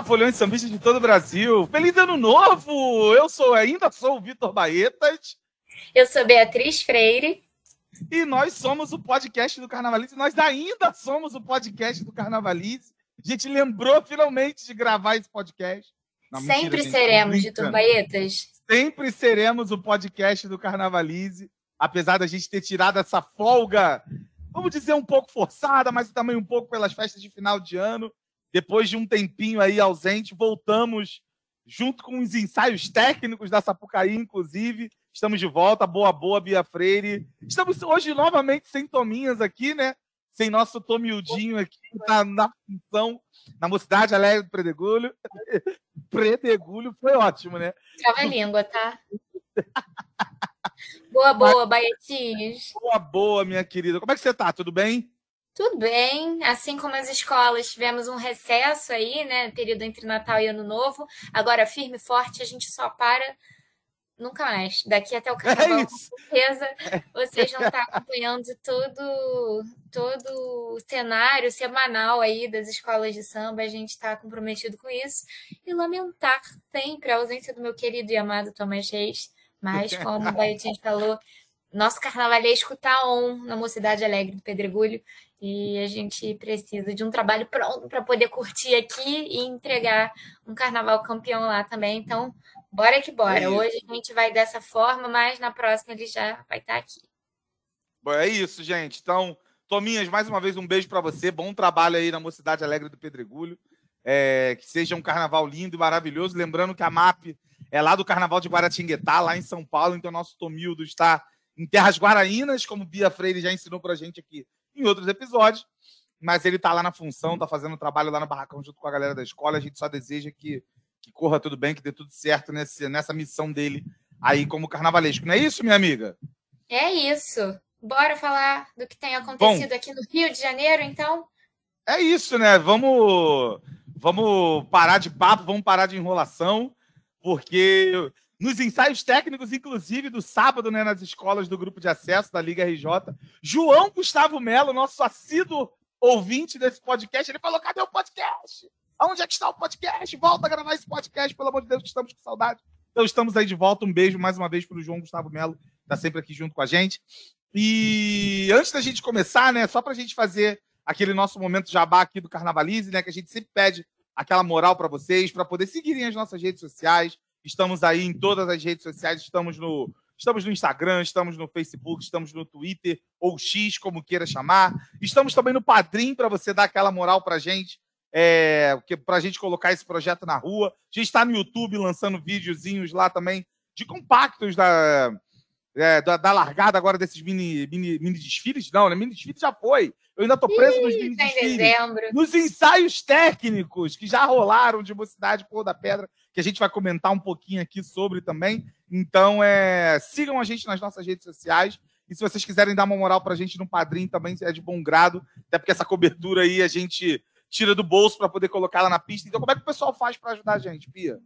Olá, folhões sambistas de todo o Brasil. Feliz ano novo! Eu sou ainda sou o Vitor Baetas. Eu sou Beatriz Freire. E nós somos o podcast do Carnavalize. Nós ainda somos o podcast do Carnavalize. A gente lembrou finalmente de gravar esse podcast. Não, Sempre mentira, seremos, Vitor Baetas. Sempre seremos o podcast do Carnavalize. Apesar da gente ter tirado essa folga, vamos dizer, um pouco forçada, mas também um pouco pelas festas de final de ano. Depois de um tempinho aí ausente, voltamos junto com os ensaios técnicos da Sapucaí, inclusive. Estamos de volta. Boa, boa, Bia Freire. Estamos hoje novamente sem Tominhas aqui, né? Sem nosso Tomildinho aqui na, na função, na Mocidade Alegre do Predegulho. Predegulho foi ótimo, né? Trava a língua, tá? boa, boa, Baetinhos. Boa, boa, minha querida. Como é que você tá? Tudo bem? Tudo bem, assim como as escolas, tivemos um recesso aí, né? Período entre Natal e Ano Novo. Agora, firme e forte, a gente só para nunca mais. Daqui até o carnaval, é com certeza, vocês vão estar acompanhando todo, todo o cenário semanal aí das escolas de samba. A gente está comprometido com isso. E lamentar sempre a ausência do meu querido e amado Thomas Reis. Mas, como o Baetinho falou, nosso carnavalesco está on na Mocidade Alegre do Pedregulho. E a gente precisa de um trabalho pronto para poder curtir aqui e entregar um carnaval campeão lá também. Então, bora que bora. É Hoje a gente vai dessa forma, mas na próxima ele já vai estar tá aqui. Bom, é isso, gente. Então, Tominhas, mais uma vez um beijo para você. Bom trabalho aí na Mocidade Alegre do Pedregulho. É, que seja um carnaval lindo e maravilhoso. Lembrando que a MAP é lá do Carnaval de Guaratinguetá, lá em São Paulo. Então, nosso Tomildo está em Terras Guarainas, como Bia Freire já ensinou para a gente aqui em outros episódios. Mas ele está lá na função, está fazendo um trabalho lá no barracão junto com a galera da escola. A gente só deseja que, que corra tudo bem, que dê tudo certo nesse, nessa missão dele aí como carnavalesco. Não é isso, minha amiga? É isso. Bora falar do que tem acontecido Bom, aqui no Rio de Janeiro, então? É isso, né? Vamos, vamos parar de papo, vamos parar de enrolação, porque nos ensaios técnicos, inclusive, do sábado, né, nas escolas do grupo de acesso da Liga RJ. João Gustavo Melo, nosso assíduo ouvinte desse podcast, ele falou: cadê o podcast? Aonde é que está o podcast? Volta a gravar esse podcast, pelo amor de Deus, que estamos com saudade. Então estamos aí de volta. Um beijo mais uma vez para o João Gustavo Melo, está sempre aqui junto com a gente. E antes da gente começar, né, só para a gente fazer aquele nosso momento jabá aqui do Carnavalize, né, que a gente sempre pede aquela moral para vocês, para poder seguirem as nossas redes sociais, Estamos aí em todas as redes sociais, estamos no, estamos no Instagram, estamos no Facebook, estamos no Twitter, ou X, como queira chamar. Estamos também no Padrim, para você dar aquela moral para a gente, é, para a gente colocar esse projeto na rua. A gente está no YouTube lançando videozinhos lá também de compactos da, é, da, da, largada agora desses mini, mini, mini desfiles. Não, né? Mini desfile já foi. Eu ainda estou preso Ih, nos mini tá desfiles. Nos ensaios técnicos que já rolaram de Mocidade Pôr da Pedra que a gente vai comentar um pouquinho aqui sobre também. Então, é, sigam a gente nas nossas redes sociais. E se vocês quiserem dar uma moral para a gente no Padrim, também é de bom grado. Até porque essa cobertura aí a gente tira do bolso para poder colocar lá na pista. Então, como é que o pessoal faz para ajudar a gente, Pia?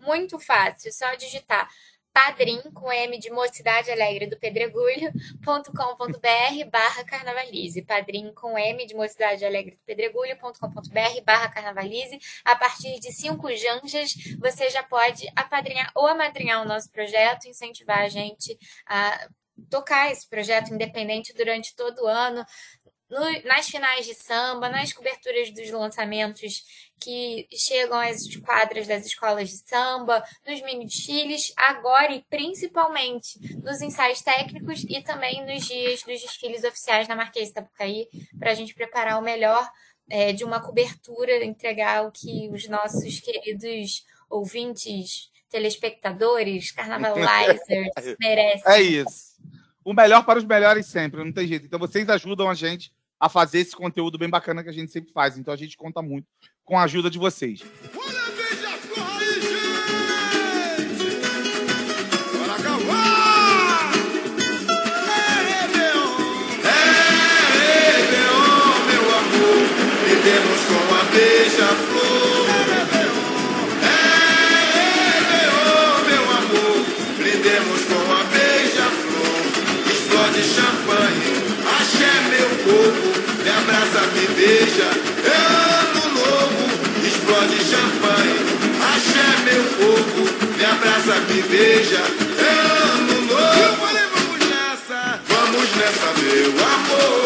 Muito fácil, só digitar padrim, com M de Mocidade Alegre do Pedregulho.com.br barra carnavalize. Padrim com M de Mocidade Alegre do Pedregulho.com.br barra carnavalize. A partir de cinco janjas, você já pode apadrinhar ou amadrinhar o nosso projeto, incentivar a gente a tocar esse projeto independente durante todo o ano, no, nas finais de samba, nas coberturas dos lançamentos que chegam às quadras das escolas de samba, nos mini desfiles, agora e principalmente nos ensaios técnicos e também nos dias dos desfiles oficiais na Marquês Tapucaí, para a gente preparar o melhor é, de uma cobertura, entregar o que os nossos queridos ouvintes, telespectadores, carnavalizers merecem. É isso o melhor para os melhores sempre, não tem jeito. Então vocês ajudam a gente a fazer esse conteúdo bem bacana que a gente sempre faz. Então a gente conta muito com a ajuda de vocês. Beija. É ano novo. Explode champanhe. Axé, meu povo. Me abraça, me beija. É ano novo. Vamos nessa. Vamos nessa, meu amor.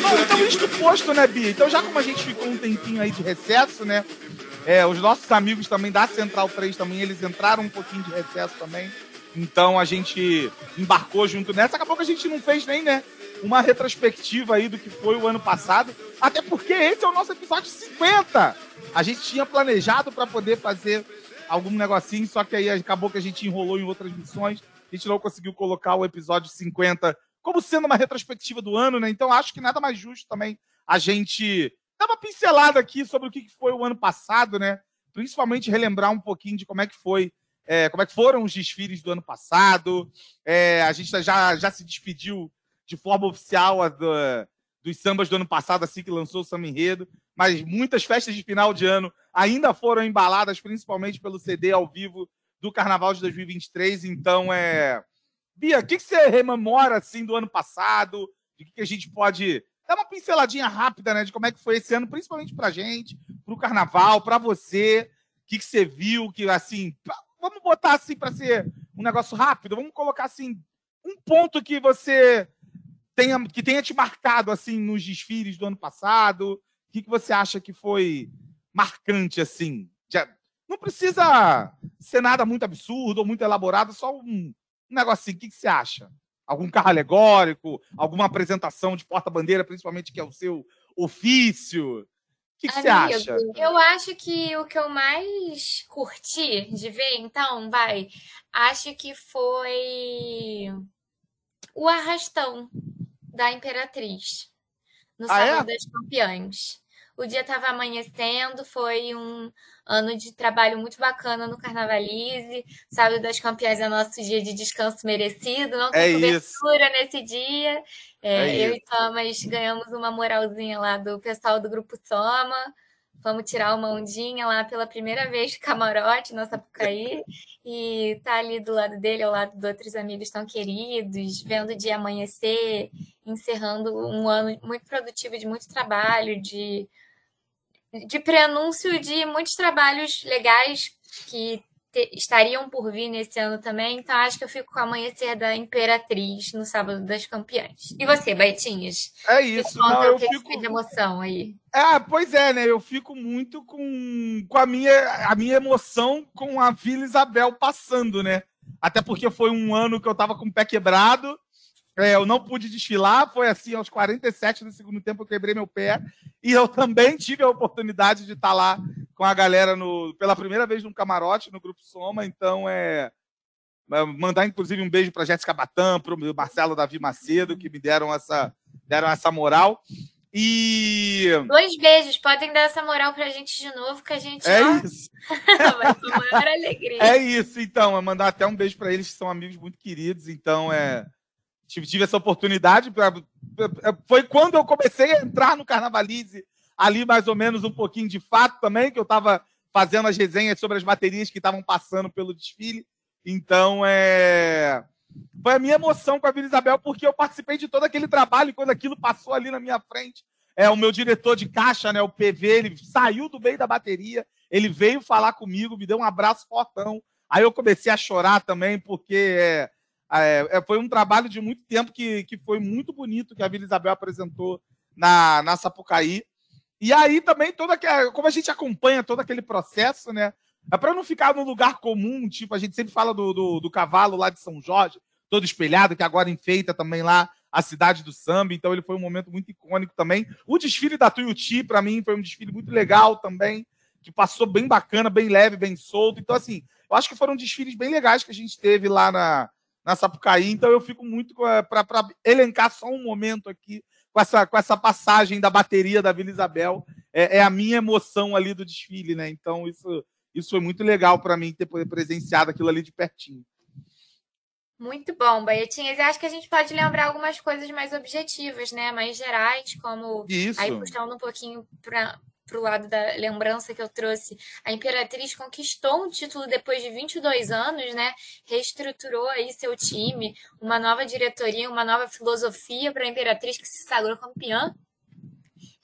Bom, então isto posto, né, Bia? Então já como a gente ficou um tempinho aí de recesso, né? É, os nossos amigos também da Central 3 também, eles entraram um pouquinho de recesso também. Então a gente embarcou junto nessa. Acabou que a gente não fez nem, né? Uma retrospectiva aí do que foi o ano passado. Até porque esse é o nosso episódio 50. A gente tinha planejado para poder fazer algum negocinho, só que aí acabou que a gente enrolou em outras missões. A gente não conseguiu colocar o episódio 50 como sendo uma retrospectiva do ano, né? Então acho que nada mais justo também a gente dar uma pincelada aqui sobre o que foi o ano passado, né? Principalmente relembrar um pouquinho de como é que foi, é, como é que foram os desfiles do ano passado. É, a gente já, já se despediu de forma oficial a, do, dos sambas do ano passado, assim que lançou o samba enredo, mas muitas festas de final de ano ainda foram embaladas, principalmente pelo CD ao vivo do Carnaval de 2023. Então, é Bia, o que, você rememora assim do ano passado? De que, que a gente pode dar uma pinceladinha rápida, né, de como é que foi esse ano, principalmente pra gente, pro carnaval, para você, o que, que você viu, que assim, vamos botar assim para ser um negócio rápido, vamos colocar assim um ponto que você tenha que tenha te marcado assim nos desfiles do ano passado, o que, que você acha que foi marcante assim? Já, não precisa ser nada muito absurdo ou muito elaborado, só um, um negocinho, o que, que você acha? Algum carro alegórico, alguma apresentação de porta-bandeira, principalmente que é o seu ofício? O que, que você acha? Eu acho que o que eu mais curti de ver, então, vai, acho que foi o arrastão da Imperatriz no ah, Sábado é? das Campeãs. O dia estava amanhecendo, foi um ano de trabalho muito bacana no Carnavalize. Sábado das Campeãs é nosso dia de descanso merecido, não tem é cobertura isso. nesse dia. É, é eu isso. e Thomas ganhamos uma moralzinha lá do pessoal do Grupo Soma. Vamos tirar uma ondinha lá pela primeira vez de camarote na Sapucaí e tá ali do lado dele, ao lado de outros amigos tão queridos, vendo o dia amanhecer, encerrando um ano muito produtivo de muito trabalho, de de prenúncio de muitos trabalhos legais que estariam por vir nesse ano também. Então, acho que eu fico com o Amanhecer da Imperatriz no Sábado das Campeãs. E você, Baitinhas? É isso. Não, eu fico... de emoção aí. É, pois é, né? Eu fico muito com, com a, minha, a minha emoção com a Vila Isabel passando, né? Até porque foi um ano que eu tava com o pé quebrado é, eu não pude desfilar, foi assim, aos 47 do segundo tempo eu quebrei meu pé. E eu também tive a oportunidade de estar lá com a galera no, pela primeira vez num camarote no Grupo Soma. Então, é, é mandar inclusive um beijo para Jéssica Batam, para o Marcelo Davi Macedo, que me deram essa, deram essa moral. E. Dois beijos, podem dar essa moral pra gente de novo, que a gente é ó, isso. vai com maior alegria. É isso, então, é mandar até um beijo para eles, que são amigos muito queridos, então é tive, essa oportunidade. Pra, foi quando eu comecei a entrar no Carnavalize, ali mais ou menos um pouquinho de fato também, que eu estava fazendo as resenhas sobre as baterias que estavam passando pelo desfile. Então, é... foi a minha emoção com a Vila Isabel, porque eu participei de todo aquele trabalho, quando aquilo passou ali na minha frente. É, o meu diretor de caixa, né, o PV, ele saiu do meio da bateria, ele veio falar comigo, me deu um abraço fortão. Aí eu comecei a chorar também, porque é, é, é, foi um trabalho de muito tempo que, que foi muito bonito que a Vila Isabel apresentou na, na Sapucaí. E aí também, toda aquela, como a gente acompanha todo aquele processo, né? É para não ficar num lugar comum, tipo, a gente sempre fala do, do, do, cavalo lá de São Jorge, todo espelhado, que agora enfeita também lá a cidade do samba, então ele foi um momento muito icônico também. O desfile da Tuiuti, para mim, foi um desfile muito legal também, que passou bem bacana, bem leve, bem solto. Então, assim, eu acho que foram desfiles bem legais que a gente teve lá na, na Sapucaí. Então, eu fico muito para elencar só um momento aqui com essa, com essa passagem da bateria da Vila Isabel. É, é a minha emoção ali do desfile, né? Então, isso, isso foi muito legal para mim ter presenciado aquilo ali de pertinho. Muito bom, Baetinhas. E acho que a gente pode lembrar algumas coisas mais objetivas, né? Mais gerais, como Isso. aí puxando um pouquinho para o lado da lembrança que eu trouxe. A Imperatriz conquistou um título depois de 22 anos, né? Reestruturou aí seu time, uma nova diretoria, uma nova filosofia para a Imperatriz que se sagrou campeã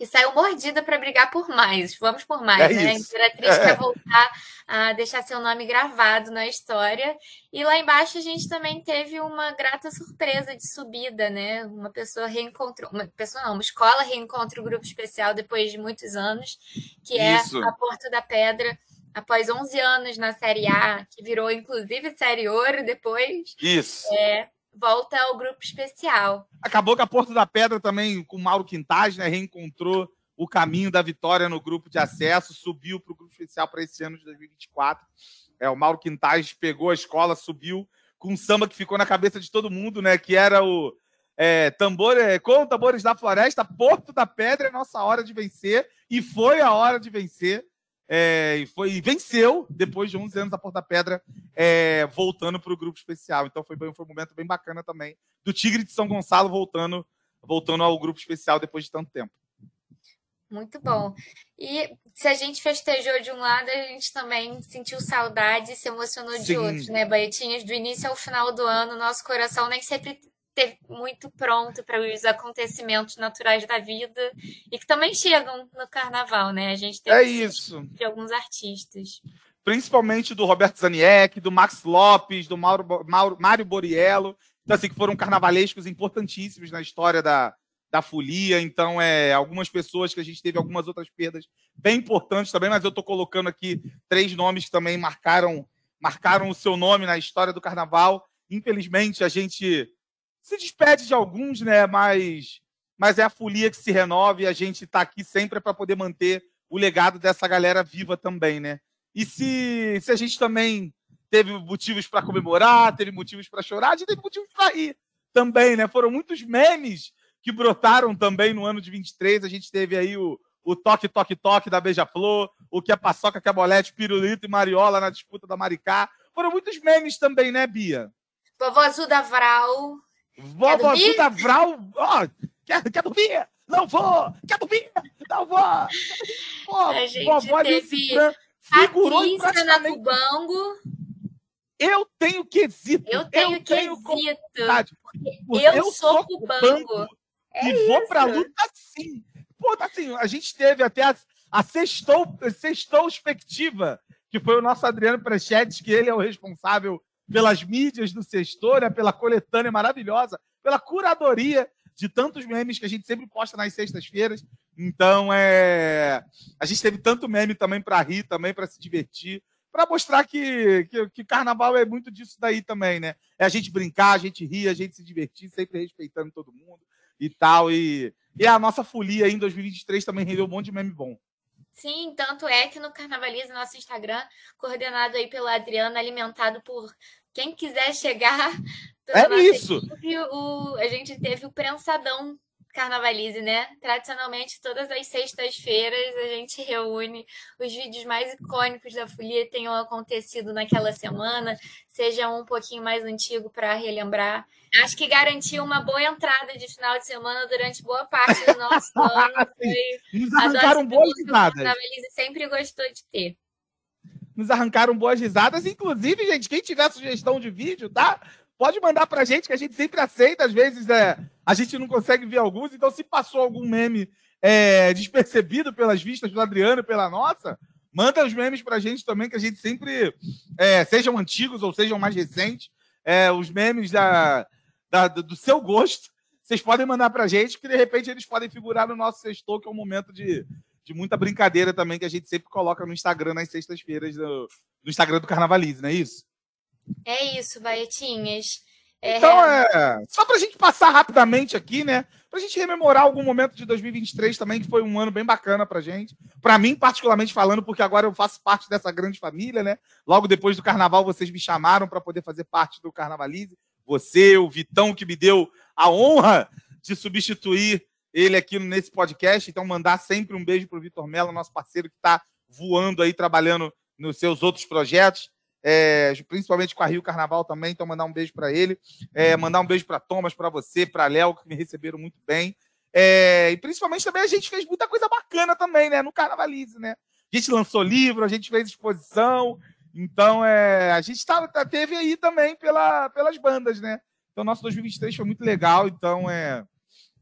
e saiu mordida para brigar por mais. Vamos por mais, é né? A Imperatriz é. quer voltar a deixar seu nome gravado na história. E lá embaixo a gente também teve uma grata surpresa de subida, né? Uma pessoa reencontrou, uma pessoa não, uma escola reencontra o grupo especial depois de muitos anos, que é Isso. a Porto da Pedra. Após 11 anos na Série A, que virou inclusive Série Ouro depois. Isso. É, volta ao grupo especial. Acabou que a Porto da Pedra também, com o Mauro Quintais, né, reencontrou o caminho da vitória no grupo de acesso, subiu para o grupo especial para esse ano de 2024. É, o Mauro Quintais pegou a escola, subiu com um samba que ficou na cabeça de todo mundo, né? Que era o é, tambor, é, com tambores da floresta, Porto da Pedra é nossa hora de vencer, e foi a hora de vencer. É, e foi, e venceu depois de 11 anos a Porta Pedra, é, voltando para o grupo especial. Então foi, foi um momento bem bacana também do Tigre de São Gonçalo voltando, voltando ao grupo especial depois de tanto tempo. Muito bom. E se a gente festejou de um lado, a gente também sentiu saudade e se emocionou de Sim. outro, né, Baetinhas? Do início ao final do ano, nosso coração nem sempre teve muito pronto para os acontecimentos naturais da vida e que também chegam no carnaval, né? A gente teve É isso. de alguns artistas. Principalmente do Roberto Zaniek, do Max Lopes, do Mauro, Mauro, Mário Boriello. Então, assim, que foram carnavalescos importantíssimos na história da, da folia. Então, é, algumas pessoas que a gente teve algumas outras perdas bem importantes também, mas eu estou colocando aqui três nomes que também marcaram, marcaram o seu nome na história do carnaval. Infelizmente, a gente se despede de alguns, né? Mas, mas é a folia que se renova e a gente está aqui sempre para poder manter o legado dessa galera viva também, né? E se, se a gente também teve motivos para comemorar, teve motivos para chorar, a gente teve motivos para rir também, né? Foram muitos memes que brotaram também no ano de 23. A gente teve aí o, o toque, toque, toque da Beija-Flor, o que é paçoca, que é bolete, pirulito e mariola na disputa da Maricá. Foram muitos memes também, né, Bia? Vovó Azul da Vral. Azul da Vral. Ó, quer, quer dormir? Não vou! Quer dormir? Não vou! Pô, A gente vovó teve Alice Fran figurou Patrícia na Cubango. Eu tenho quesito. Eu tenho quesito. vontade. Eu, sou Cubango. É e vou pra isso. luta sim. Pô, tá assim, a gente teve até a, a sextou, sextou-expectiva, que foi o nosso Adriano Prechetes, que ele é o responsável pelas mídias do Sextor, né, pela coletânea maravilhosa, pela curadoria de tantos memes que a gente sempre posta nas sextas-feiras. Então, é, a gente teve tanto meme também para rir, também para se divertir, para mostrar que, que, que carnaval é muito disso daí também, né? É a gente brincar, a gente rir, a gente se divertir, sempre respeitando todo mundo e tal. E, e a nossa folia em 2023 também rendeu um monte de meme bom. Sim, tanto é que no Carnavaliza, nosso Instagram, coordenado aí pela Adriana, alimentado por quem quiser chegar É isso. equipe, o, a gente teve o prensadão Carnavalize, né? Tradicionalmente, todas as sextas-feiras, a gente reúne os vídeos mais icônicos da folia que tenham acontecido naquela semana, seja um pouquinho mais antigo para relembrar. Acho que garantiu uma boa entrada de final de semana durante boa parte do nosso ano. Nos arrancaram boas risadas. Carnavalize sempre gostou de ter. Nos arrancaram boas risadas. Inclusive, gente, quem tiver sugestão de vídeo, tá? Pode mandar pra gente, que a gente sempre aceita. Às vezes é, a gente não consegue ver alguns. Então, se passou algum meme é, despercebido pelas vistas do Adriano pela nossa, manda os memes pra gente também, que a gente sempre, é, sejam antigos ou sejam mais recentes, é, os memes da, da- do seu gosto, vocês podem mandar pra gente, que de repente eles podem figurar no nosso sextou, que é um momento de, de muita brincadeira também, que a gente sempre coloca no Instagram nas sextas-feiras, no, no Instagram do Carnavalize, não é isso? É isso, Baetinhas. É, Então, é, só pra gente passar rapidamente aqui, né? para a gente rememorar algum momento de 2023 também, que foi um ano bem bacana para gente. Para mim, particularmente falando, porque agora eu faço parte dessa grande família, né? Logo depois do carnaval, vocês me chamaram para poder fazer parte do Carnavalize. Você, o Vitão, que me deu a honra de substituir ele aqui nesse podcast. Então, mandar sempre um beijo para o Vitor Mello, nosso parceiro que está voando aí, trabalhando nos seus outros projetos é, principalmente com a Rio Carnaval também, então mandar um beijo para ele, é, mandar um beijo para Thomas, para você, para Léo, que me receberam muito bem. É, e principalmente também a gente fez muita coisa bacana também, né? No Carnavalize, né? A gente lançou livro, a gente fez exposição, então é, a gente tá, tá, teve aí também pela, pelas bandas, né? Então nosso 2023 foi muito legal, então é,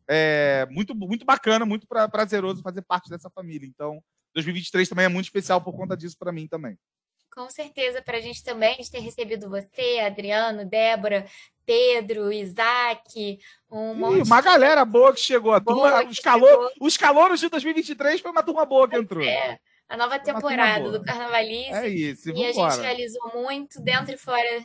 é muito, muito bacana, muito pra, prazeroso fazer parte dessa família. Então 2023 também é muito especial por conta disso para mim também. Com certeza, para a gente também, de ter recebido você, Adriano, Débora, Pedro, Isaac, um monte Ih, uma galera boa que chegou. A turma, os, calor, os calouros de 2023 foi uma turma boa que entrou. É, a nova temporada do Carnavalize. É isso, e, e a gente realizou muito dentro e fora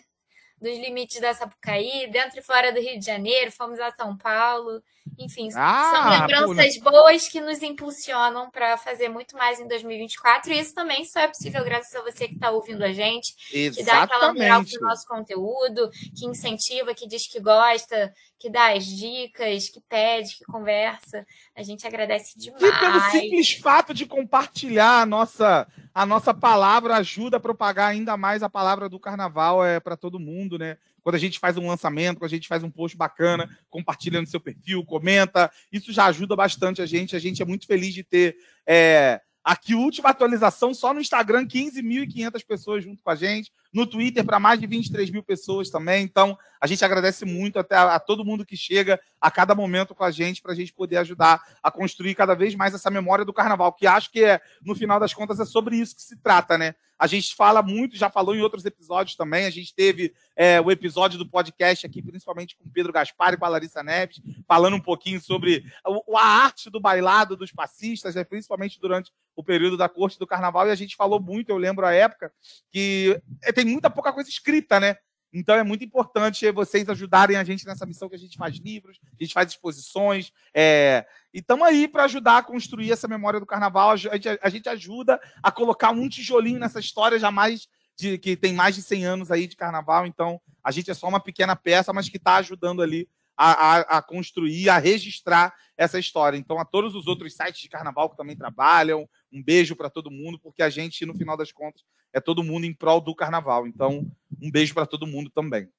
dos limites da Sapucaí, dentro e fora do Rio de Janeiro, fomos a São Paulo. Enfim, ah, são lembranças pô, boas que nos impulsionam para fazer muito mais em 2024. E isso também só é possível graças a você que está ouvindo a gente, Exatamente. que dá aquela moral pro nosso conteúdo, que incentiva, que diz que gosta, que dá as dicas, que pede, que conversa. A gente agradece demais. E pelo simples fato de compartilhar a nossa, a nossa palavra ajuda a propagar ainda mais a palavra do carnaval é, para todo mundo, né? Quando a gente faz um lançamento, quando a gente faz um post bacana, compartilha no seu perfil, comenta, isso já ajuda bastante a gente. A gente é muito feliz de ter é, Aqui, última atualização, só no Instagram, 15.500 pessoas junto com a gente. No Twitter, para mais de 23 mil pessoas também. Então, a gente agradece muito até a, a todo mundo que chega a cada momento com a gente, para a gente poder ajudar a construir cada vez mais essa memória do carnaval, que acho que, é, no final das contas, é sobre isso que se trata, né? A gente fala muito, já falou em outros episódios também. A gente teve é, o episódio do podcast aqui, principalmente com o Pedro Gaspar e com a Larissa Neves, falando um pouquinho sobre a, arte do bailado dos passistas, né, principalmente durante o período da corte do carnaval. E a gente falou muito, eu lembro a época, que é, tem muita pouca coisa escrita, né? Então é muito importante vocês ajudarem a gente nessa missão que a gente faz livros, a gente faz exposições. É... E estamos aí para ajudar a construir essa memória do carnaval. A gente, a gente, ajuda a colocar um tijolinho nessa história jamais de, que tem mais de 100 anos aí de carnaval. Então a gente é só uma pequena peça, mas que está ajudando ali a, a, a, construir, a registrar essa história. Então, a todos os outros sites de carnaval que também trabalham, um beijo para todo mundo, porque a gente, no final das contas, é todo mundo em prol do carnaval. Então, um beijo para todo mundo também.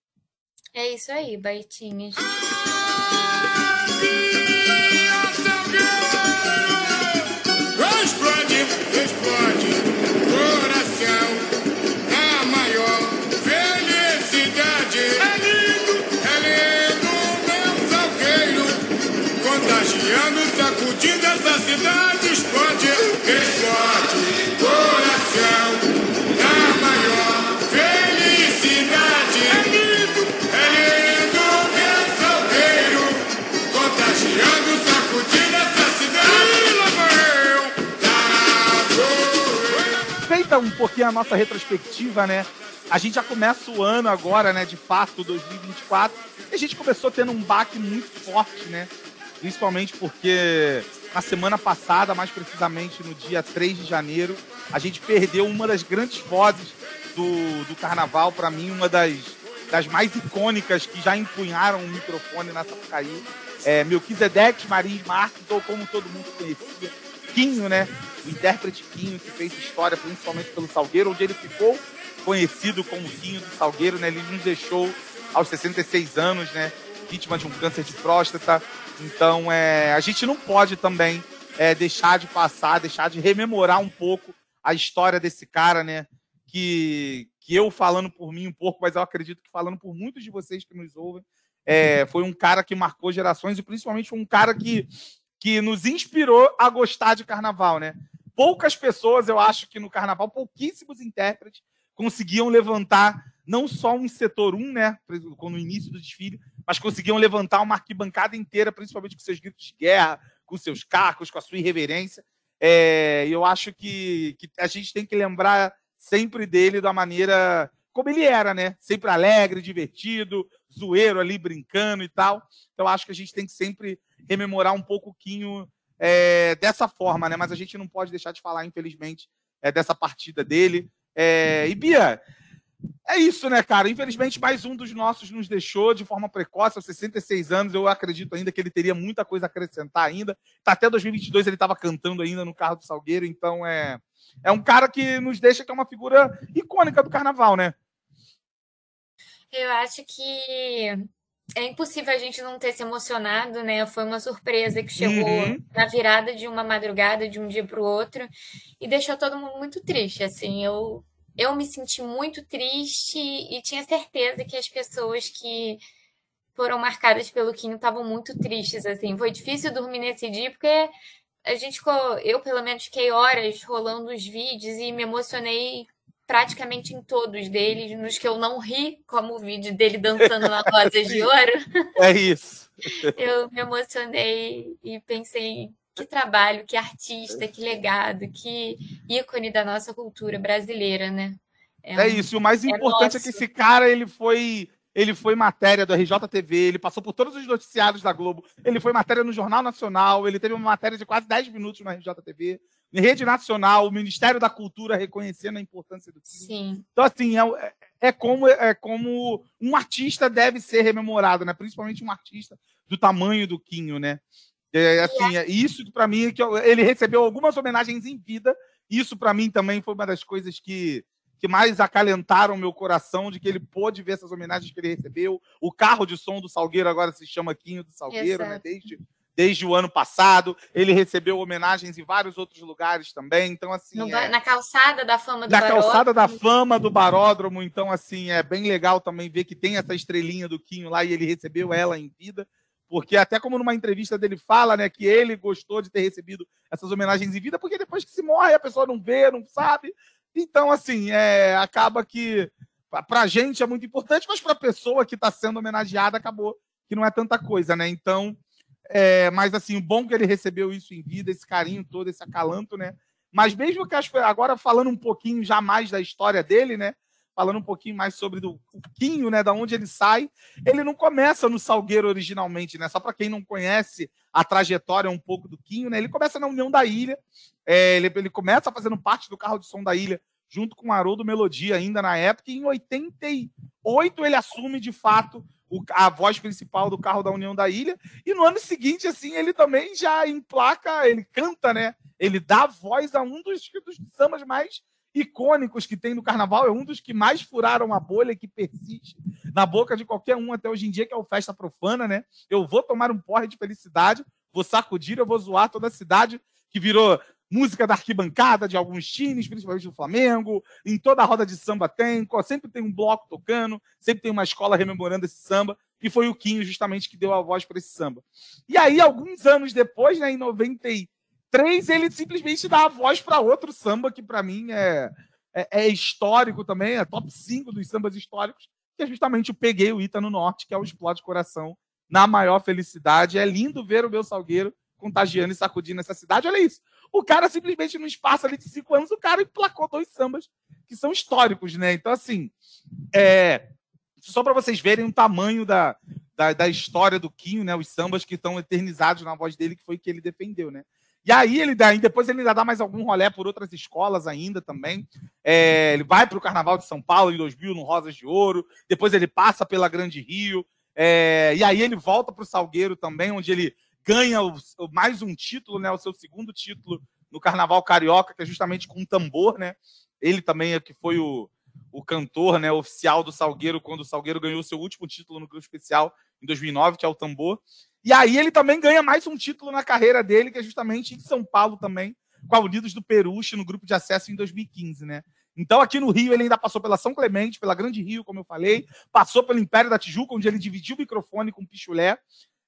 É isso aí, Baitinhas. Um pouquinho a nossa retrospectiva, né? A gente já começa o ano agora, né? De fato, 2024. E a gente começou tendo um baque muito forte, né? Principalmente porque na semana passada, mais precisamente no dia 3 de janeiro, a gente perdeu uma das grandes vozes do, do carnaval, para mim, uma das, das mais icônicas que já empunharam um microfone na Sapucaí. É, Melquisedeque Marins Marques, ou como todo mundo conhecia, Quinho, né? O intérprete Quinho, que fez história principalmente pelo Salgueiro, onde ele ficou conhecido como Quinho do Salgueiro, né? Ele nos deixou aos 66 anos, né? Vítima de um câncer de próstata. Então, é, a gente não pode também é, deixar de passar, deixar de rememorar um pouco a história desse cara, né? Que, que eu falando por mim um pouco, mas eu acredito que falando por muitos de vocês que nos ouvem, é, foi um cara que marcou gerações e principalmente um cara que que nos inspirou a gostar de carnaval, né? Poucas pessoas, eu acho que no carnaval, pouquíssimos intérpretes conseguiam levantar não só um setor 1, um, né, no início do desfile, mas conseguiam levantar uma arquibancada inteira, principalmente com seus gritos de guerra, com seus cacos, com a sua irreverência. É, eu acho que, que a gente tem que lembrar sempre dele da maneira como ele era, né? Sempre alegre, divertido, zoeiro ali, brincando e tal. Então acho que a gente tem que sempre rememorar um pouquinho é, dessa forma, né? Mas a gente não pode deixar de falar, infelizmente, é, dessa partida dele. É, e Bia, é isso, né, cara? Infelizmente, mais um dos nossos nos deixou de forma precoce, aos 66 anos. Eu acredito ainda que ele teria muita coisa a acrescentar ainda. Tá até 2022 ele estava cantando ainda no carro do Salgueiro, então é é um cara que nos deixa que é uma figura icônica do carnaval, né? Eu acho que é impossível a gente não ter se emocionado, né? Foi uma surpresa que chegou uhum. na virada de uma madrugada, de um dia para o outro, e deixou todo mundo muito triste. Assim, eu, eu me senti muito triste e tinha certeza que as pessoas que foram marcadas pelo Quinho estavam muito tristes. Assim, foi difícil dormir nesse dia porque a gente ficou, eu pelo menos fiquei horas rolando os vídeos e me emocionei praticamente em todos deles, nos que eu não ri, como o vídeo dele dançando na Rosa de Ouro. É isso. Eu me emocionei e pensei que trabalho, que artista, que legado, que ícone da nossa cultura brasileira, né? É, é isso. E o mais é importante é, é que esse cara ele foi ele foi matéria do RJTV, ele passou por todos os noticiários da Globo, ele foi matéria no Jornal Nacional, ele teve uma matéria de quase 10 minutos no RJTV, rede nacional, o Ministério da Cultura reconhecendo a importância do time. Sim. Então, assim, é, é, como, é como um artista deve ser rememorado, né? Principalmente um artista do tamanho do Quinho, né? É, assim, é isso para mim, que ele recebeu algumas homenagens em vida, isso para mim também foi uma das coisas que que mais acalentaram meu coração de que ele pôde ver essas homenagens que ele recebeu. O carro de som do Salgueiro agora se chama Quinho do Salgueiro, né? Desde, desde o ano passado. Ele recebeu homenagens em vários outros lugares também. Então, assim. No, é... Na calçada da fama do Na baródromo. calçada da fama do baródromo. Então, assim, é bem legal também ver que tem essa estrelinha do Quinho lá e ele recebeu ela em vida. Porque até como numa entrevista dele fala, né, que ele gostou de ter recebido essas homenagens em vida, porque depois que se morre a pessoa não vê, não sabe. Então, assim, é, acaba que para a gente é muito importante, mas para a pessoa que está sendo homenageada acabou que não é tanta coisa, né? Então, é, mas assim, o bom que ele recebeu isso em vida, esse carinho todo, esse acalanto, né? Mas mesmo que agora falando um pouquinho já mais da história dele, né? Falando um pouquinho mais sobre do, o Quinho, né? Da onde ele sai, ele não começa no Salgueiro originalmente, né? Só para quem não conhece a trajetória um pouco do Quinho, né? Ele começa na União da Ilha, é, ele, ele começa fazendo parte do carro de som da ilha junto com o Haroldo Melodia ainda na época, e em 88 ele assume de fato o, a voz principal do carro da União da Ilha, e no ano seguinte, assim, ele também já emplaca, ele canta, né? Ele dá voz a um dos, dos sambas mais icônicos que tem no carnaval, é um dos que mais furaram a bolha que persiste na boca de qualquer um até hoje em dia, que é o Festa Profana, né? Eu vou tomar um porre de felicidade, vou sacudir, eu vou zoar toda a cidade, que virou música da arquibancada de alguns times, principalmente do Flamengo. Em toda a roda de samba tem, sempre tem um bloco tocando, sempre tem uma escola rememorando esse samba. E foi o Quinho justamente que deu a voz para esse samba. E aí, alguns anos depois, né, em 93, ele simplesmente dá a voz para outro samba que para mim é, é, é, histórico também, é top 5 dos sambas históricos, que é justamente o Peguei o Ita no Norte, que é o Explode Coração, na maior felicidade. É lindo ver o meu Salgueiro contagiando e sacudindo essa cidade. Olha isso. O cara simplesmente, no espaço ali de cinco anos, o cara emplacou dois sambas que são históricos, né? Então, assim, é... só para vocês verem o tamanho da, da, da, história do Quinho, né? Os sambas que estão eternizados na voz dele, que foi que ele defendeu, né? E aí ele dá, depois ele ainda dá mais algum rolé por outras escolas ainda também. É, ele vai para o Carnaval de São Paulo em 2000 no Rosas de Ouro. Depois ele passa pela Grande Rio. É, e aí ele volta para o Salgueiro também, onde ele ganha o, mais um título, né? O seu segundo título no Carnaval Carioca, que é justamente com um tambor, né? Ele também é que foi o, o cantor, né, oficial do Salgueiro quando o Salgueiro ganhou seu último título no grupo especial em 2009, que é o tambor. E aí ele também ganha mais um título na carreira dele, que é justamente em São Paulo também, com a Unidos do Peruche no grupo de acesso em 2015, né? Então, aqui no Rio, ele ainda passou pela São Clemente, pela Grande Rio, como eu falei, passou pelo Império da Tijuca, onde ele dividiu o microfone com o Pichulé,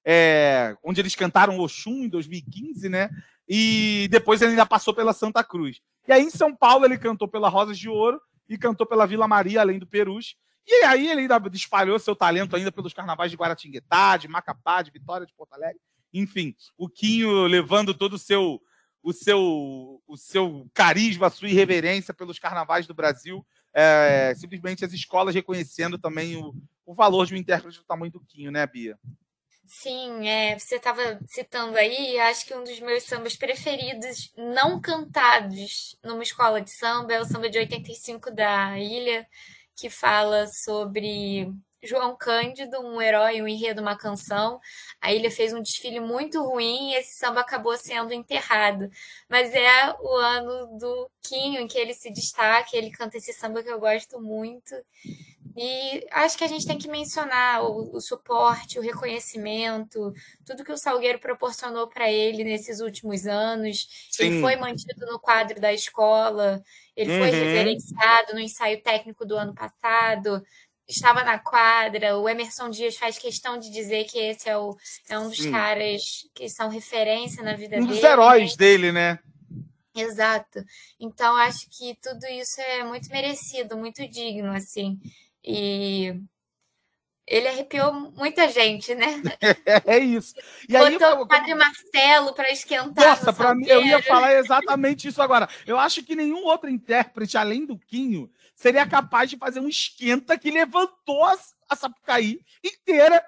é, onde eles cantaram Oxum em 2015, né? E depois ele ainda passou pela Santa Cruz. E aí em São Paulo ele cantou pela Rosas de Ouro e cantou pela Vila Maria, além do Perus. E aí ele ainda espalhou seu talento ainda pelos carnavais de Guaratinguetá, de Macapá, de Vitória de Porto Alegre. Enfim, o Quinho levando todo o seu o seu o seu carisma, a sua irreverência pelos carnavais do Brasil é, simplesmente as escolas reconhecendo também o, o valor de um intérprete do tamanho do Quinho, né, Bia? Sim, é, você estava citando aí, acho que um dos meus sambas preferidos, não cantados numa escola de samba, é o samba de 85 da Ilha, que fala sobre João Cândido, um herói, um enredo, uma canção. A ilha fez um desfile muito ruim e esse samba acabou sendo enterrado. Mas é o ano do Quinho em que ele se destaca, ele canta esse samba que eu gosto muito. E acho que a gente tem que mencionar o, o suporte, o reconhecimento, tudo que o Salgueiro proporcionou para ele nesses últimos anos. Sim. Ele foi mantido no quadro da escola, ele uhum. foi reverenciado no ensaio técnico do ano passado, estava na quadra. O Emerson Dias faz questão de dizer que esse é, o, é um dos Sim. caras que são referência na vida um dele. Um dos heróis né? dele, né? Exato. Então, acho que tudo isso é muito merecido, muito digno, assim. E ele arrepiou muita gente, né? É, isso. E Botou aí, o Padre Marcelo para esquentar. Nossa, para mim, eu ia falar exatamente isso agora. Eu acho que nenhum outro intérprete, além do Quinho, seria capaz de fazer um esquenta que levantou a, a Sapucaí inteira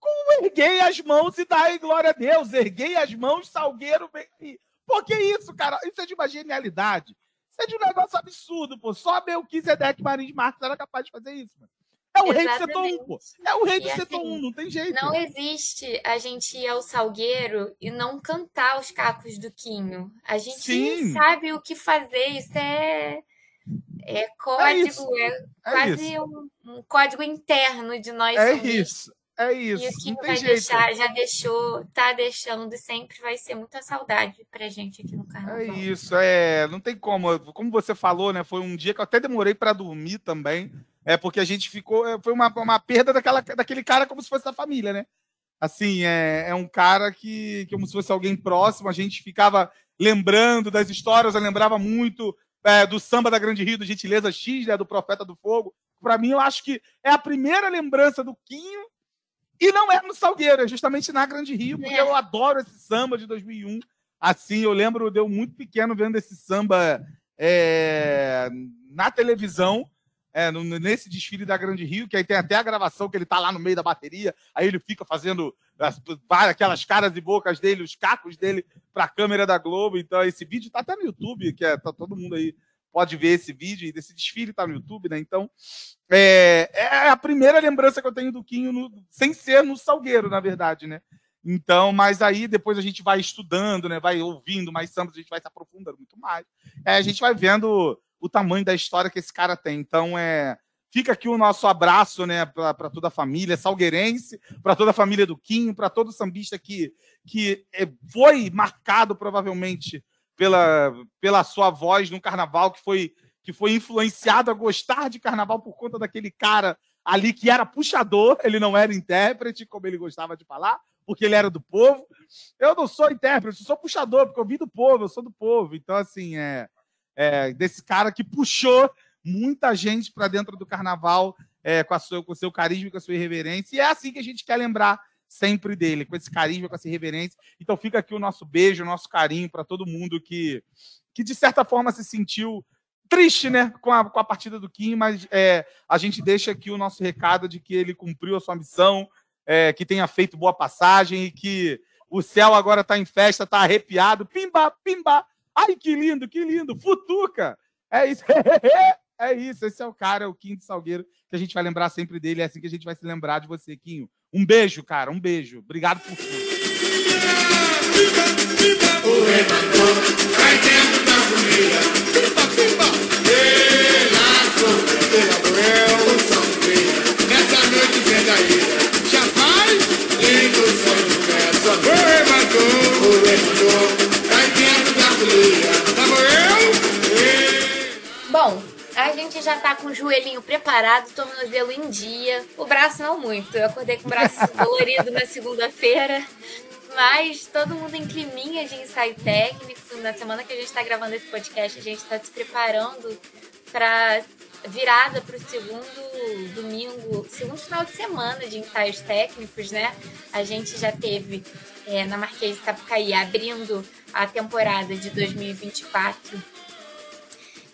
com erguei as mãos e dai glória a Deus. Erguei as mãos, Salgueiro vem aí. Pô, que isso, cara? Isso é de uma genialidade. Isso é de um negócio absurdo, pô. Só Melquisedeque Marins Marques era capaz de fazer isso, mano. É o Exatamente. rei do setor 1, pô. É o rei do e, setor assim, 1, não tem jeito. Não existe a gente ir ao Salgueiro e não cantar os cacos do Quinho. A gente Sim. sabe o que fazer, isso é, é código, é, é quase um, um, código interno de nós. É isso. É isso. E o Quinho vai jeito. deixar, já deixou, tá deixando sempre vai ser muita saudade pra gente aqui no carnaval. É isso, é. Não tem como. Como você falou, né? Foi um dia que eu até demorei para dormir também. É porque a gente ficou. É, foi uma, uma perda daquela, daquele cara como se fosse da família, né? Assim, é, é um cara que, como se fosse alguém próximo, a gente ficava lembrando das histórias, eu lembrava muito é, do samba da Grande Rio, do Gentileza X, né, do Profeta do Fogo. Para mim, eu acho que é a primeira lembrança do Quinho e não é no Salgueiro, é justamente na Grande Rio, porque é. eu adoro esse samba de 2001. Assim, eu lembro, deu muito pequeno vendo esse samba é, na televisão, é, nesse desfile da Grande Rio, que aí tem até a gravação que ele tá lá no meio da bateria, aí ele fica fazendo as, aquelas caras e bocas dele, os cacos dele para a câmera da Globo. Então, esse vídeo tá até no YouTube, que é, tá todo mundo aí pode ver esse vídeo, e desse desfile tá no YouTube, né? Então, é, é a primeira lembrança que eu tenho do Quinho, no, sem ser no Salgueiro, na verdade, né? Então, mas aí depois a gente vai estudando, né? Vai ouvindo mais sambas, a gente vai se aprofundando muito mais. É, a gente vai vendo o tamanho da história que esse cara tem. Então, é, fica aqui o nosso abraço, né, para toda a família salgueirense, para toda a família do Quinho, para todo sambista que, que é, foi marcado provavelmente pela, pela sua voz no carnaval, que foi, que foi influenciado a gostar de carnaval por conta daquele cara ali que era puxador, ele não era intérprete, como ele gostava de falar, porque ele era do povo. Eu não sou intérprete, eu sou puxador, porque eu vim do povo, eu sou do povo. Então, assim, é, é desse cara que puxou muita gente para dentro do carnaval é, com, a sua, com o seu carisma, com a sua irreverência. E é assim que a gente quer lembrar sempre dele, com esse carisma, com essa reverência. Então fica aqui o nosso beijo, o nosso carinho para todo mundo que, que, de certa forma, se sentiu triste né, com, a, com a partida do Kim, mas é, a gente deixa aqui o nosso recado de que ele cumpriu a sua missão, é, que tenha feito boa passagem e que o céu agora está em festa, está arrepiado. Pimba, pimba! Ai, que lindo, que lindo! Futuca! É isso. É isso, esse é o cara, o de Salgueiro, que a gente vai lembrar sempre dele. É assim que a gente vai se lembrar de você, Quinho. Um beijo, cara, um beijo. Obrigado por tudo. O. preparado, tornozelo em dia. O braço não muito. Eu acordei com o braço dolorido na segunda-feira. Mas todo mundo em climinha de ensaio técnico. Na semana que a gente está gravando esse podcast, a gente está se preparando para virada para o segundo domingo, segundo final de semana de ensaios técnicos, né? A gente já teve é, na Marquês de Sapucaí abrindo a temporada de 2024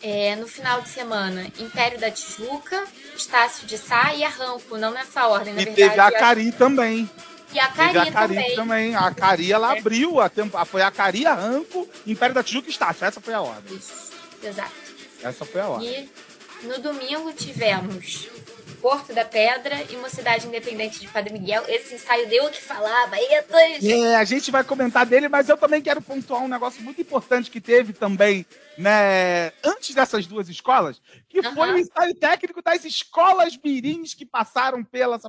É, no final de semana, Império da Tijuca, Estácio de Sá e Arranco, não nessa ordem, na e verdade. teve a Cari também. E a Cari, a Cari também. também. A Cari, ela É. abriu a tempo. Foi a Cari, Arranco, Império da Tijuca e Estácio. Essa foi a ordem. Isso, exato. Essa foi a ordem. E no domingo tivemos Porto da Pedra e Mocidade Independente de Padre Miguel. Esse ensaio deu o que falar, Baetas! É, a gente vai comentar dele, mas eu também quero pontuar um negócio muito importante que teve também, né, antes dessas duas escolas, que foi Aham. o ensaio técnico das escolas mirins que passaram pela.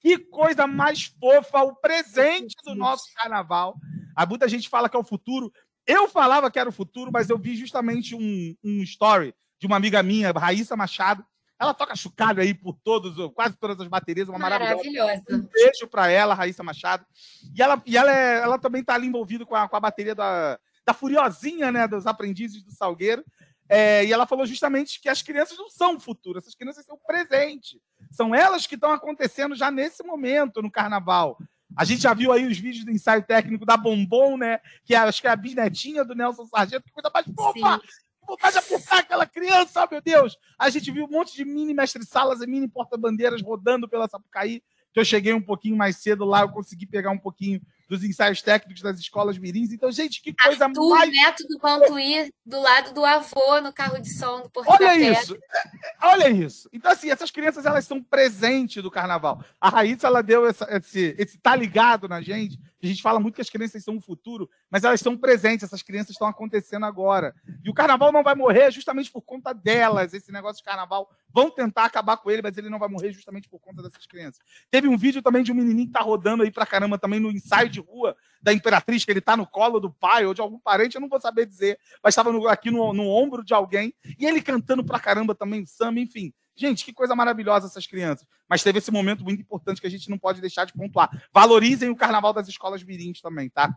Que coisa mais fofa, o presente do nosso carnaval. Há muita gente fala que é o futuro. Eu falava que era o futuro, mas eu vi justamente um, um story de uma amiga minha, Raíssa Machado. Ela toca chocalho aí por todos, quase todas as baterias, uma maravilhosa. Um Maravilhosa. beijo para ela, Raíssa Machado. E ela, e ela, é- ela também está ali envolvida com a, com a bateria da, da Furiosinha, né? Dos aprendizes do Salgueiro. É, e ela falou justamente que as crianças não são o futuro, essas crianças são o presente. São elas que estão acontecendo já nesse momento no carnaval. A gente já viu aí os vídeos do ensaio técnico da Bombom, né? Que é, acho que é a bisnetinha do Nelson Sargento, que coisa mais fofa! Vontade de apertar aquela criança, oh, meu Deus! A gente viu um monte de mini mestre-salas e mini porta-bandeiras rodando pela Sapucaí. Que eu cheguei um pouquinho mais cedo lá, eu consegui pegar um pouquinho dos ensaios técnicos das escolas mirins. Então, gente, que coisa Arthur mais. Neto do Pantuí, do lado do avô, no carro de som do Porto Olha isso! É, é, Olha isso! Então, assim, essas crianças elas são presentes do carnaval. A Raíssa ela deu essa- esse, esse tá ligado na gente. A gente fala muito que as crianças são o futuro, mas elas são presentes, essas crianças estão acontecendo agora. E o carnaval não vai morrer justamente por conta delas. Esse negócio de carnaval vão tentar acabar com ele, mas ele não vai morrer justamente por conta dessas crianças. Teve um vídeo também de um menininho que tá rodando aí pra caramba também no ensaio de rua da Imperatriz, que ele tá no colo do pai ou de algum parente, eu não vou saber dizer, mas estava aqui no, no ombro de alguém, e ele cantando pra caramba também samba, enfim. Gente, que coisa maravilhosa essas crianças. Mas teve esse momento muito importante que a gente não pode deixar de pontuar. Valorizem o carnaval das escolas mirins também, tá?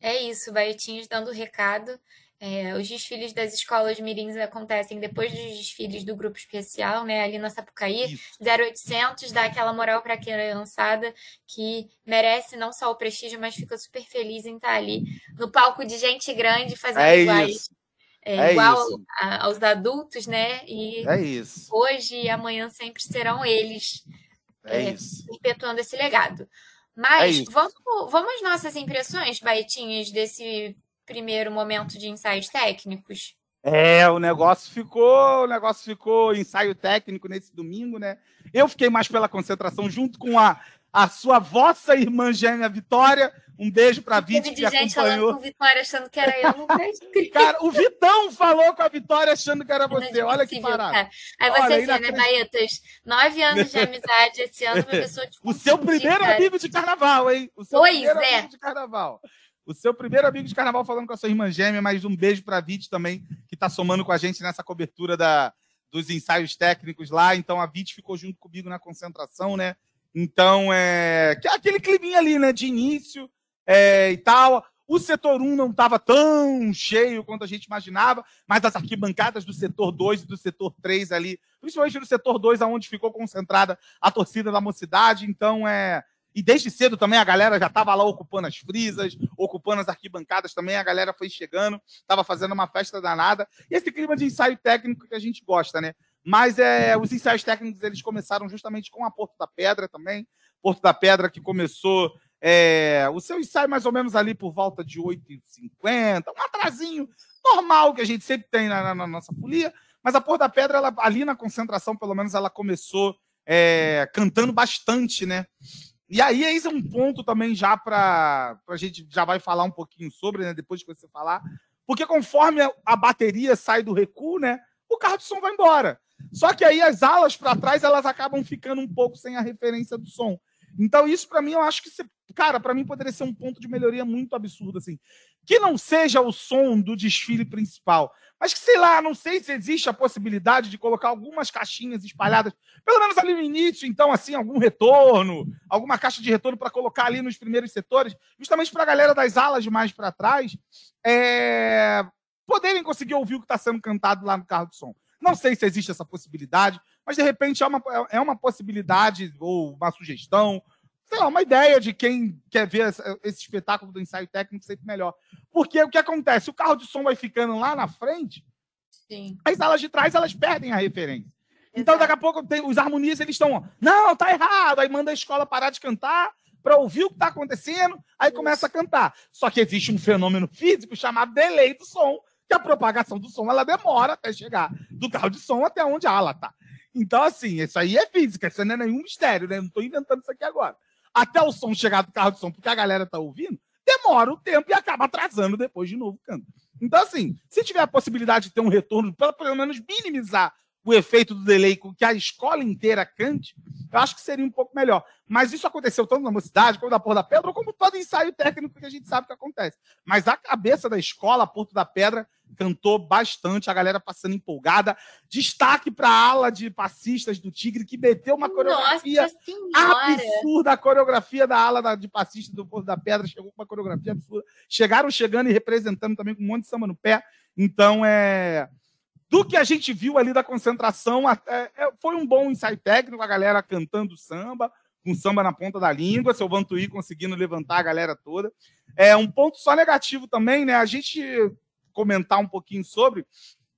É isso, Baetinhos dando recado. É, os desfiles das escolas mirins acontecem depois dos desfiles do grupo especial, né? Ali na Sapucaí. Isso. 0800 dá aquela moral para a criançada que merece não só o prestígio, mas fica super feliz em estar ali no palco de gente grande fazendo É iguais, isso. é, É igual a- aos adultos, né? E É isso. hoje e amanhã sempre serão eles É É. perpetuando esse legado. É Mas isso. vamos, vamos às nossas impressões, Baetinhas, desse primeiro momento de ensaios técnicos? É, o negócio ficou, o negócio ficou ensaio técnico nesse domingo, né? Eu fiquei mais pela concentração junto com a, a sua vossa irmã gêmea Vitória. Um beijo pra Vit que gente falando acompanhou. com Vitória achando que era eu, não. Cara, o Vitão falou com a Vitória achando que era você. Olha que parada. cara. Aí Olha, você vê, né, inacreditável. Baetas? Nove anos de amizade esse ano, uma pessoa de O seu primeiro cara. amigo de carnaval, hein? O seu Pois primeiro é. amigo de carnaval. O seu primeiro amigo de carnaval falando com a sua irmã gêmea, mas um beijo pra Vit também, que tá somando com a gente nessa cobertura da, dos ensaios técnicos lá. Então a Vit ficou junto comigo na concentração, né? Então, é. é Aquele climinha ali, né? De início é, e tal. O setor 1 não estava tão cheio quanto a gente imaginava, mas as arquibancadas do setor 2 e do setor 3 ali, principalmente no setor 2, aonde ficou concentrada a torcida da mocidade, então é. E desde cedo também a galera já estava lá ocupando as frisas, ocupando as arquibancadas também, a galera foi chegando, estava fazendo uma festa danada. E esse clima de ensaio técnico que a gente gosta, né? Mas é, os ensaios técnicos eles começaram justamente com a Porto da Pedra também. Porto da Pedra que começou é, o seu ensaio mais ou menos ali por volta de 8h50, um atrasinho normal que a gente sempre tem na, na- nossa folia. Mas a Porto da Pedra, ela, ali na concentração, pelo menos, ela começou é, cantando bastante, né? E aí, esse é um ponto também já para a gente já vai falar um pouquinho sobre, né? Depois que você falar. Porque conforme a, bateria sai do recuo, né? O carro de som vai embora. Só que aí as alas para trás, elas acabam ficando um pouco sem a referência do som. Então, isso para mim, eu acho que, cara, para mim poderia ser um ponto de melhoria muito absurdo, assim. Que não seja o som do desfile principal, mas que, sei lá, não sei se existe a possibilidade de colocar algumas caixinhas espalhadas, pelo menos ali no início, então, assim, algum retorno, alguma caixa de retorno para colocar ali nos primeiros setores, justamente para a galera das alas mais para trás é, poderem conseguir ouvir o que está sendo cantado lá no carro de som. Não sei se existe essa possibilidade, mas de repente é uma, é uma possibilidade ou uma sugestão, sei lá, uma ideia de quem quer ver esse, espetáculo do ensaio técnico sempre melhor. Porque o que acontece? O carro de som vai ficando lá na frente Sim. As salas de trás, elas perdem a referência. Então, daqui a pouco, tem, os harmonias, eles estão, não, tá errado. Aí manda a escola parar de cantar para ouvir o que está acontecendo, aí Isso. começa a cantar. Só que existe um fenômeno físico chamado delay do som, que a propagação do som ela demora até chegar do carro de som até onde a ala tá. Então, assim, isso aí é física, isso não é nenhum mistério, né? Não estou inventando isso aqui agora. Até o som chegar do carro de som, porque a galera tá ouvindo, demora o tempo e acaba atrasando depois de novo o canto. Então, assim, se tiver a possibilidade de ter um retorno, pelo, pelo menos minimizar o efeito do delay com que a escola inteira cante, eu acho que seria um pouco melhor. Mas isso aconteceu tanto na mocidade, como na Porto da Pedra, como todo ensaio técnico que a gente sabe que acontece. Mas a cabeça da escola, a Porto da Pedra, cantou bastante, a galera passando empolgada. Destaque para a ala de passistas do Tigre, que meteu uma coreografia absurda a coreografia da ala da- de passista do Porto da Pedra, chegou com uma coreografia absurda. Chegaram chegando e representando também com um monte de samba no pé. Então, é. Do que a gente viu ali da concentração, até, é, foi um bom ensaio técnico, a galera cantando samba, com samba na ponta da língua, seu Vantuí conseguindo levantar a galera toda. É um ponto só negativo também, né? A gente comentar um pouquinho sobre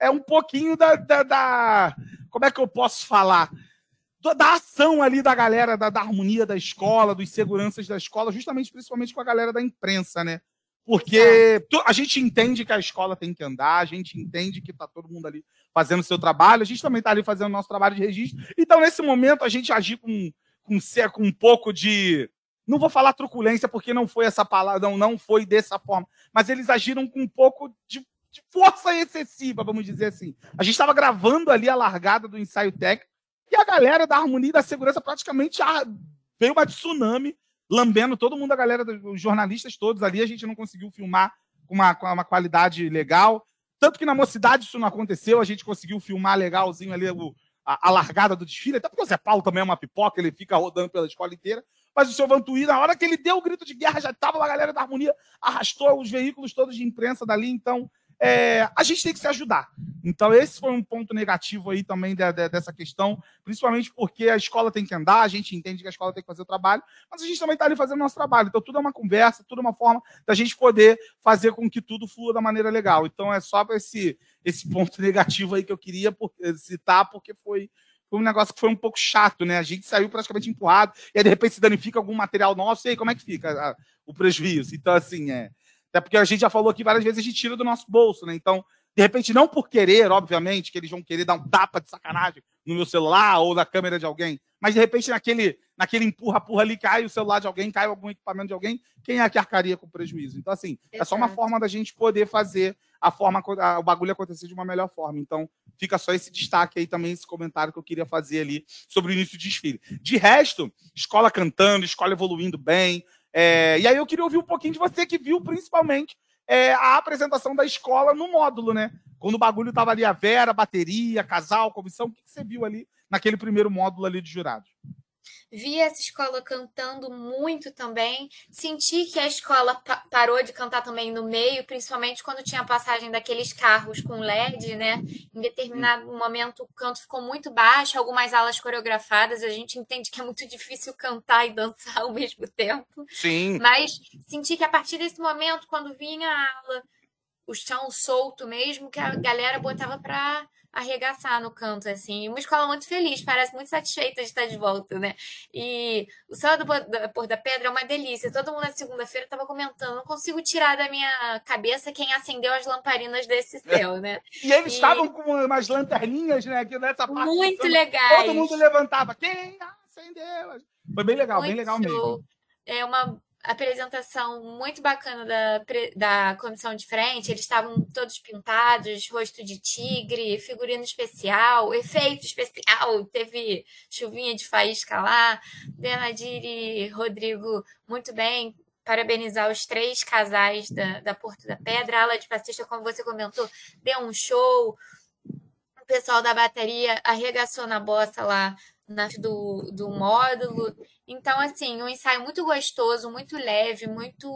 é um pouquinho da, da- da- como é que eu posso falar? Da, ação ali da galera, da, da harmonia da escola, dos seguranças da escola, justamente, principalmente com a galera da imprensa, né? Porque a gente entende que a escola tem que andar, a gente entende que tá todo mundo ali fazendo o seu trabalho, a gente também tá ali fazendo o nosso trabalho de registro. Então, nesse momento, a gente agir com, com, com um pouco de. Não vou falar truculência, porque não foi essa palavra, não, não foi dessa forma, mas eles agiram com um pouco de, de força excessiva, vamos dizer assim. A gente estava gravando ali a largada do ensaio técnico e a galera da harmonia e da segurança praticamente veio uma tsunami lambendo todo mundo, a galera, os jornalistas todos ali. A gente não conseguiu filmar com uma, com uma qualidade legal. Tanto que na mocidade isso não aconteceu, a gente conseguiu filmar legalzinho ali o- a, a largada do desfile, até porque o Zé Paulo também é uma pipoca, ele fica rodando pela escola inteira. Mas o seu Vantuí, na hora que ele deu o grito de guerra, já estava a galera da harmonia, arrastou os veículos todos de imprensa dali. Então, é, a gente tem que se ajudar. Então, esse foi um ponto negativo aí também de- de- dessa questão, principalmente porque a escola tem que andar, a gente entende que a escola tem que fazer o trabalho, mas a gente também está ali fazendo o nosso trabalho. Então, tudo é uma conversa, tudo é uma forma da gente poder fazer com que tudo flua da maneira legal. Então, é só esse, esse ponto negativo aí que eu queria por- citar, porque foi. Foi um negócio que foi um pouco chato, né? A gente saiu praticamente empurrado, e aí de repente se danifica algum material nosso, e aí como é que fica a- o prejuízo? Então, assim, é. Até porque a gente já falou aqui várias vezes, a gente tira do nosso bolso, né? Então, de repente, não por querer, obviamente, que eles vão querer dar um tapa de sacanagem no meu celular ou na câmera de alguém, mas de repente, naquele, naquele empurra-purra ali, cai o celular de alguém, cai algum equipamento de alguém, quem é que arcaria com o prejuízo? Então, assim, é só uma Exato. forma da gente poder fazer a forma, a- o bagulho acontecer de uma melhor forma. Então, fica só esse destaque aí também, esse comentário que eu queria fazer ali sobre o início do desfile. De resto, escola cantando, escola evoluindo bem. É, e aí eu queria ouvir um pouquinho de você que viu principalmente é, a apresentação da escola no módulo, né? Quando o bagulho tava ali a Vera, bateria, casal, comissão, o que, que você viu ali naquele primeiro módulo ali de jurados? Vi essa escola cantando muito também. Senti que a escola pa- parou de cantar também no meio, principalmente quando tinha a passagem daqueles carros com LED, né? Em determinado momento o canto ficou muito baixo, algumas alas coreografadas. A gente entende que é muito difícil cantar e dançar ao mesmo tempo. Sim. Mas senti que a partir desse momento, quando vinha a aula, o chão solto mesmo, que a galera botava pra arregaçar no canto, assim. Uma escola muito feliz, parece muito satisfeita de estar de volta, né? E o céu do Pôr da Pedra é uma delícia. Todo mundo na segunda-feira estava comentando. Não consigo tirar da minha cabeça quem acendeu as lamparinas desse céu, né? E eles E- estavam com umas lanterninhas, né? Que nessa parte. Muito todo- legais. Todo mundo levantava. Quem acendeu? Foi bem legal, bem Muito legal mesmo. É uma apresentação muito bacana da, da comissão de frente. Eles estavam todos pintados, rosto de tigre, figurino especial, efeito especial. Teve chuvinha de faísca lá. Denadir e Rodrigo, muito bem. Parabenizar os três casais da, da Porto da Pedra. A ala de passista, como você comentou, deu um show. O pessoal da bateria arregaçou na bossa lá na, do, do módulo. Então, assim, um ensaio muito gostoso, muito leve, muito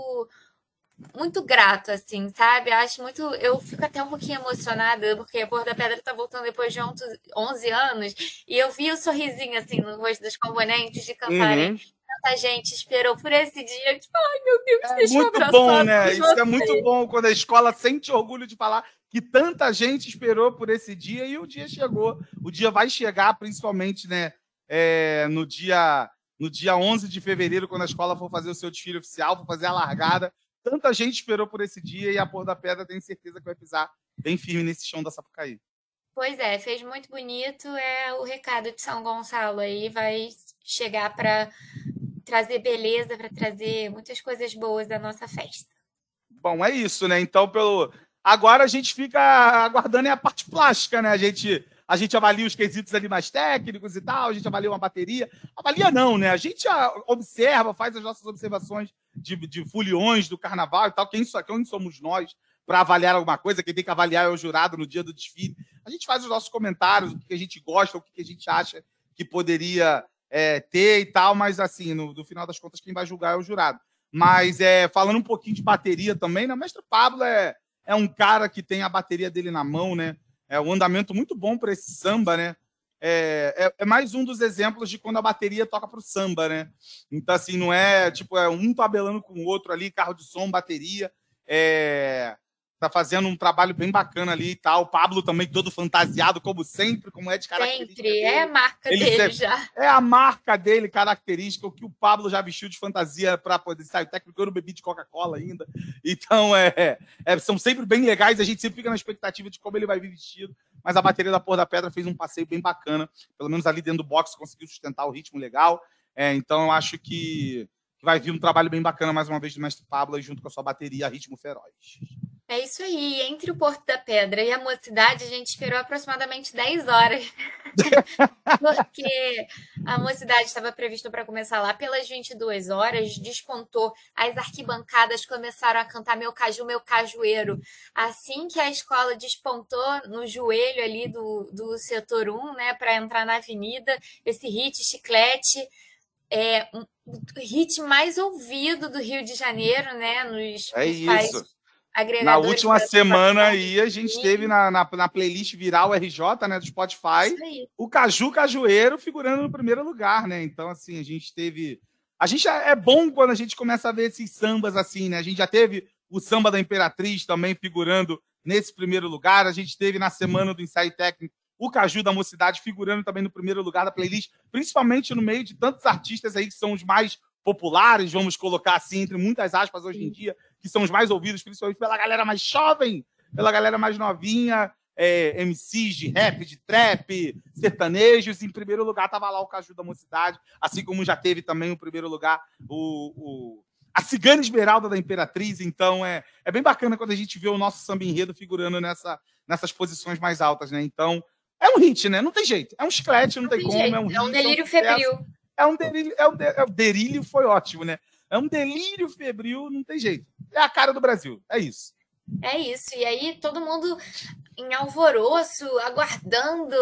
muito grato, assim, sabe? Acho muito. Eu fico até um pouquinho emocionada, porque a Porra da Pedra tá voltando depois de 11 11 anos, e eu vi o sorrisinho, assim, no rosto dos componentes de cantarem Uhum. tanta gente esperou por esse dia. Tipo, ai meu Deus, É deixa eu muito bom, né? Isso é muito bom quando a escola sente orgulho de falar que tanta gente esperou por esse dia e o dia chegou. O dia vai chegar, principalmente, né? É, no dia no dia 11 de fevereiro, quando a escola for fazer o seu desfile oficial, for fazer a largada. Tanta gente esperou por esse dia e a Pôr da Pedra tem certeza que vai pisar bem firme nesse chão da Sapucaí. Pois é, fez muito bonito. É o recado de São Gonçalo aí, vai chegar para trazer beleza, para trazer muitas coisas boas da nossa festa. Bom, é isso, né? Então, pelo agora a gente fica aguardando é a parte plástica, né? A gente a gente avalia os quesitos ali mais técnicos e tal, a gente avalia uma bateria. Avalia não, né? A gente ah, observa, faz as nossas observações de, de foliões do carnaval e tal. Quem, quem somos nós para avaliar alguma coisa? Quem tem que avaliar é o jurado no dia do desfile. A gente faz os nossos comentários, o que a gente gosta, o que a gente acha que poderia é, ter e tal, mas assim, no, no final das contas, quem vai julgar é o jurado. Mas é, falando um pouquinho de bateria também, né? O mestre Pablo é, é um cara que tem a bateria dele na mão, né? É um andamento muito bom para esse samba, né? É, é, é mais um dos exemplos de quando a bateria toca para o samba, né? Então, assim, não é tipo, é um tabelando com o outro ali, carro de som, bateria. É, tá fazendo um trabalho bem bacana ali e tal. O Pablo também todo fantasiado, como sempre, como é de característica. Sempre, dele. é a marca Ele dele sempre- já. É a marca dele, característica, o que o Pablo já vestiu de fantasia para poder sair. O técnico eu não bebi de Coca-Cola ainda. Então, é, é, são sempre bem legais. A gente sempre fica na expectativa de como ele vai vir vestido. Mas a bateria da Porra da Pedra fez um passeio bem bacana. Pelo menos ali dentro do box conseguiu sustentar o ritmo legal. É, então, eu acho que, vai vir um trabalho bem bacana mais uma vez do mestre Pablo junto com a sua bateria Ritmo Feroz. É isso aí. Entre o Porto da Pedra e a Mocidade, a gente esperou aproximadamente 10 horas. Porque a Mocidade estava prevista para começar lá pelas 22 horas, despontou, as arquibancadas começaram a cantar Meu Caju, Meu Cajueiro. Assim que a escola despontou no joelho ali do, do setor 1, né, para entrar na avenida, esse hit chiclete. É um, o hit mais ouvido do Rio de Janeiro, né? Nos É principais isso. Na última semana aí, a gente teve na, na, na playlist viral RJ, né, do Spotify, o Caju Cajueiro figurando no primeiro lugar, né? Então, assim, a gente teve. A gente é é bom quando a gente começa a ver esses sambas assim, né? A gente já teve o samba da Imperatriz também figurando nesse primeiro lugar. A gente teve na semana do ensaio técnico o Caju da Mocidade figurando também no primeiro lugar da playlist, principalmente no meio de tantos artistas aí que são os mais populares, vamos colocar assim, entre muitas aspas hoje em dia, que são os mais ouvidos, principalmente pela galera mais jovem, pela galera mais novinha, é, MCs de rap, de trap, sertanejos. Em primeiro lugar estava lá o Caju da Mocidade, assim como já teve também o primeiro lugar o, o- a Cigana Esmeralda da Imperatriz. Então é, é bem bacana quando a gente vê o nosso samba enredo figurando nessa, nessas posições mais altas, né? Então é um hit, né? Não tem jeito. É um chiclete, não, tem, Tem como. jeito, É um, hit, é um delírio sucesso. febril. É um delírio, é um de- é um delírio foi ótimo, né? É um delírio febril, não tem jeito. É a cara do Brasil, é isso. É isso. E aí, todo mundo em alvoroço, aguardando.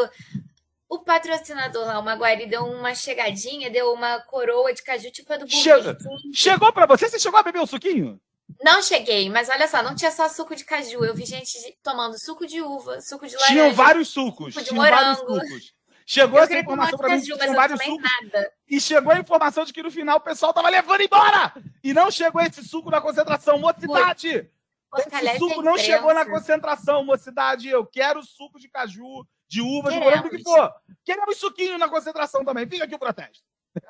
O patrocinador lá, o Maguari, deu uma chegadinha, deu uma coroa de caju, tipo a do Chega. Chegou pra você? Você chegou a beber o suquinho? Não cheguei, mas olha só, não tinha só suco de caju. Eu vi gente tomando suco de uva, suco de laranja. Tinham vários sucos. suco de Tinham vários morango. sucos. Chegou Eu essa informação de pra mim que mas eu sucos. nada. E chegou a informação de que no final o pessoal tava levando embora. E não chegou esse suco na concentração. Mocidade! Esse suco não chegou na concentração, mocidade. Eu quero suco de caju, de uva, de Queremos. morango, do que for. Queremos suquinho na concentração também. Fica aqui o protesto.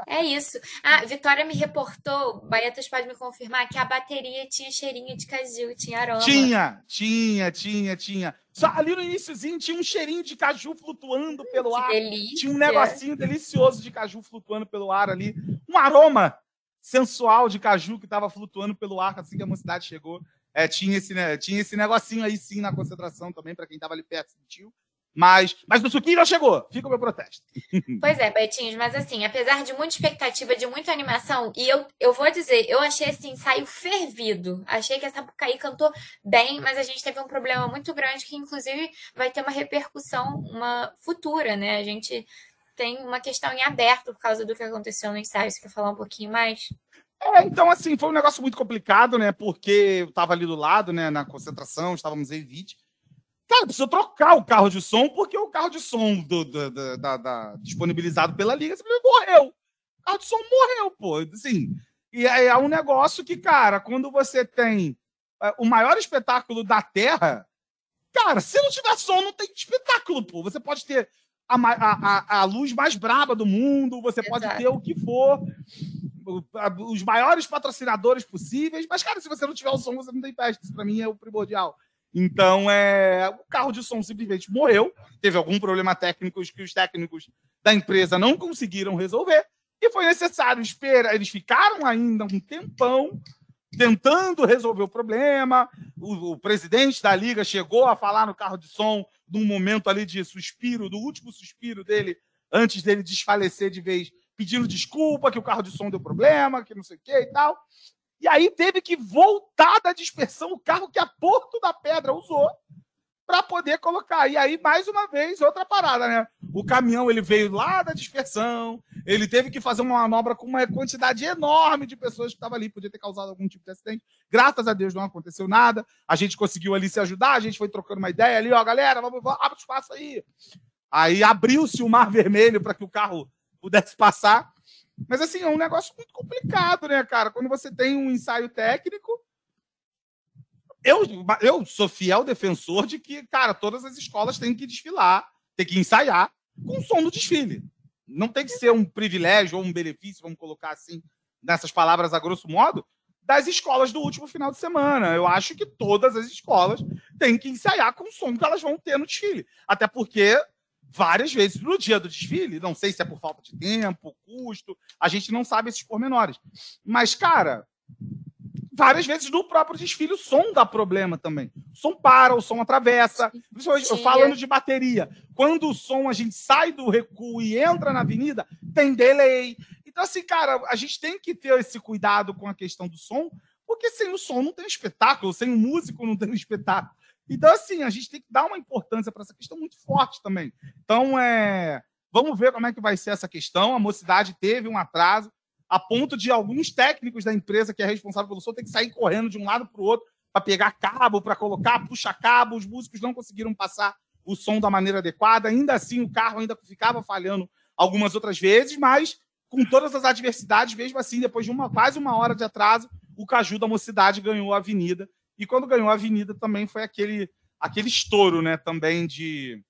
É isso. Ah, Vitória me reportou, Baetas pode me confirmar, que a bateria tinha cheirinho de caju, tinha aroma. Tinha, tinha, tinha, tinha. Só ali no iníciozinho tinha um cheirinho de caju flutuando pelo ar. Que delícia. Tinha um negocinho delicioso de caju flutuando pelo ar ali. Um aroma sensual de caju que estava flutuando pelo ar assim que a mocidade chegou. É, tinha, esse, né, tinha esse negocinho aí sim na concentração também, para quem estava ali perto sentiu. Mas, mas o suquinho não chegou. Fica o meu protesto. Pois é, Betinhos, mas assim, apesar de muita expectativa, de muita animação, e eu, eu vou dizer, eu achei esse ensaio fervido. Achei que essa Pucaí cantou bem, mas a gente teve um problema muito grande que, inclusive, vai ter uma repercussão uma futura, né? A gente tem uma questão em aberto por causa do que aconteceu no ensaio. Você quer falar um pouquinho mais? É, então, assim, foi um negócio muito complicado, né? Porque eu estava ali do lado, né? Na concentração, estávamos em vídeo. Cara, precisa trocar o carro de som, porque o carro de som do, do- do- da, da- disponibilizado pela Liga morreu. O carro de som morreu, pô. Assim, e é, é um negócio que, cara, quando você tem é, o maior espetáculo da Terra, cara, se não tiver som, não tem espetáculo, pô. Você pode ter a, a, a luz mais braba do mundo, você Exato. pode ter o que for, os maiores patrocinadores possíveis, mas, cara, se você não tiver o som, você não tem festa. Isso pra mim é o primordial. Então, é, o carro de som simplesmente morreu. Teve algum problema técnico que os técnicos da empresa não conseguiram resolver. E foi necessário esperar. Eles ficaram ainda um tempão tentando resolver o problema. O, o, presidente da liga chegou a falar no carro de som num momento ali de suspiro, do último suspiro dele, antes dele desfalecer de vez, pedindo desculpa, que o carro de som deu problema, que não sei o que e tal. E aí teve que voltar da dispersão o carro que a Porto da Pedra usou para poder colocar. E aí, mais uma vez, outra parada, né? O caminhão ele veio lá da dispersão, ele teve que fazer uma manobra com uma quantidade enorme de pessoas que estavam ali, podia ter causado algum tipo de acidente. Graças a Deus não aconteceu nada. A gente conseguiu ali se ajudar, a gente foi trocando uma ideia ali, ó, galera, vamos, vamos abre espaço aí. Aí abriu-se o mar vermelho para que o carro pudesse passar. Mas assim, é um negócio muito complicado, né, cara? Quando você tem um ensaio técnico, eu, eu sou fiel defensor de que, cara, todas as escolas têm que desfilar, têm que ensaiar com som do desfile. Não tem que ser um privilégio ou um benefício, vamos colocar assim, nessas palavras a grosso modo, das escolas do último final de semana. Eu acho que todas as escolas têm que ensaiar com o som que elas vão ter no desfile. Até porque, várias vezes no dia do desfile, não sei se é por falta de tempo, custo, a gente não sabe esses pormenores. Mas, cara, várias vezes no próprio desfile o som dá problema também. O som para, o som atravessa. Eu falando de bateria. Quando o som a gente sai do recuo e entra na avenida, tem delay. Então, assim, cara, a gente tem que ter esse cuidado com a questão do som, porque sem o som não tem espetáculo, sem o músico não tem espetáculo. Então, assim, a gente tem que dar uma importância para essa questão muito forte também. Então, é. Vamos ver como é que vai ser essa questão. A mocidade teve um atraso a ponto de alguns técnicos da empresa que é responsável pelo som ter que sair correndo de um lado para o outro para pegar cabo, para colocar, puxa cabo. Os músicos não conseguiram passar o som da maneira adequada. Ainda assim, o carro ainda ficava falhando algumas outras vezes, mas com todas as adversidades, mesmo assim, depois de uma quase uma hora de atraso, o Caju da Mocidade ganhou a avenida. E quando ganhou a avenida também foi aquele aquele estouro, né, também de,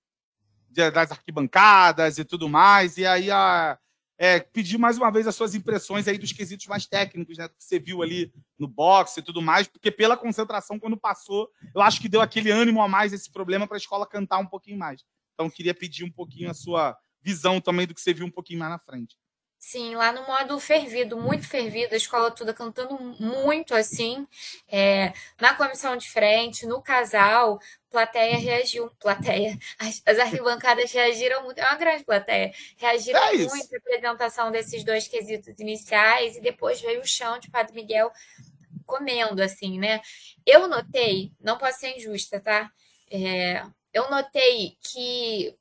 de das arquibancadas e tudo mais. E aí a é, pedir mais uma vez as suas impressões aí dos quesitos mais técnicos, né? Que você viu ali no boxe e tudo mais, porque pela concentração, quando passou, eu acho que deu aquele ânimo a mais esse problema para a escola cantar um pouquinho mais. Então, queria pedir um pouquinho a sua visão também do que você viu um pouquinho mais na frente. Sim, lá no modo fervido, muito fervido, a escola toda cantando muito assim. É, na comissão de frente, no casal, plateia reagiu. Plateia, as, as arquibancadas reagiram muito. É uma grande plateia. Reagiram é muito à apresentação desses dois quesitos iniciais e depois veio o chão de Padre Miguel comendo, assim, né? Eu notei, não posso ser injusta, tá? É, eu notei que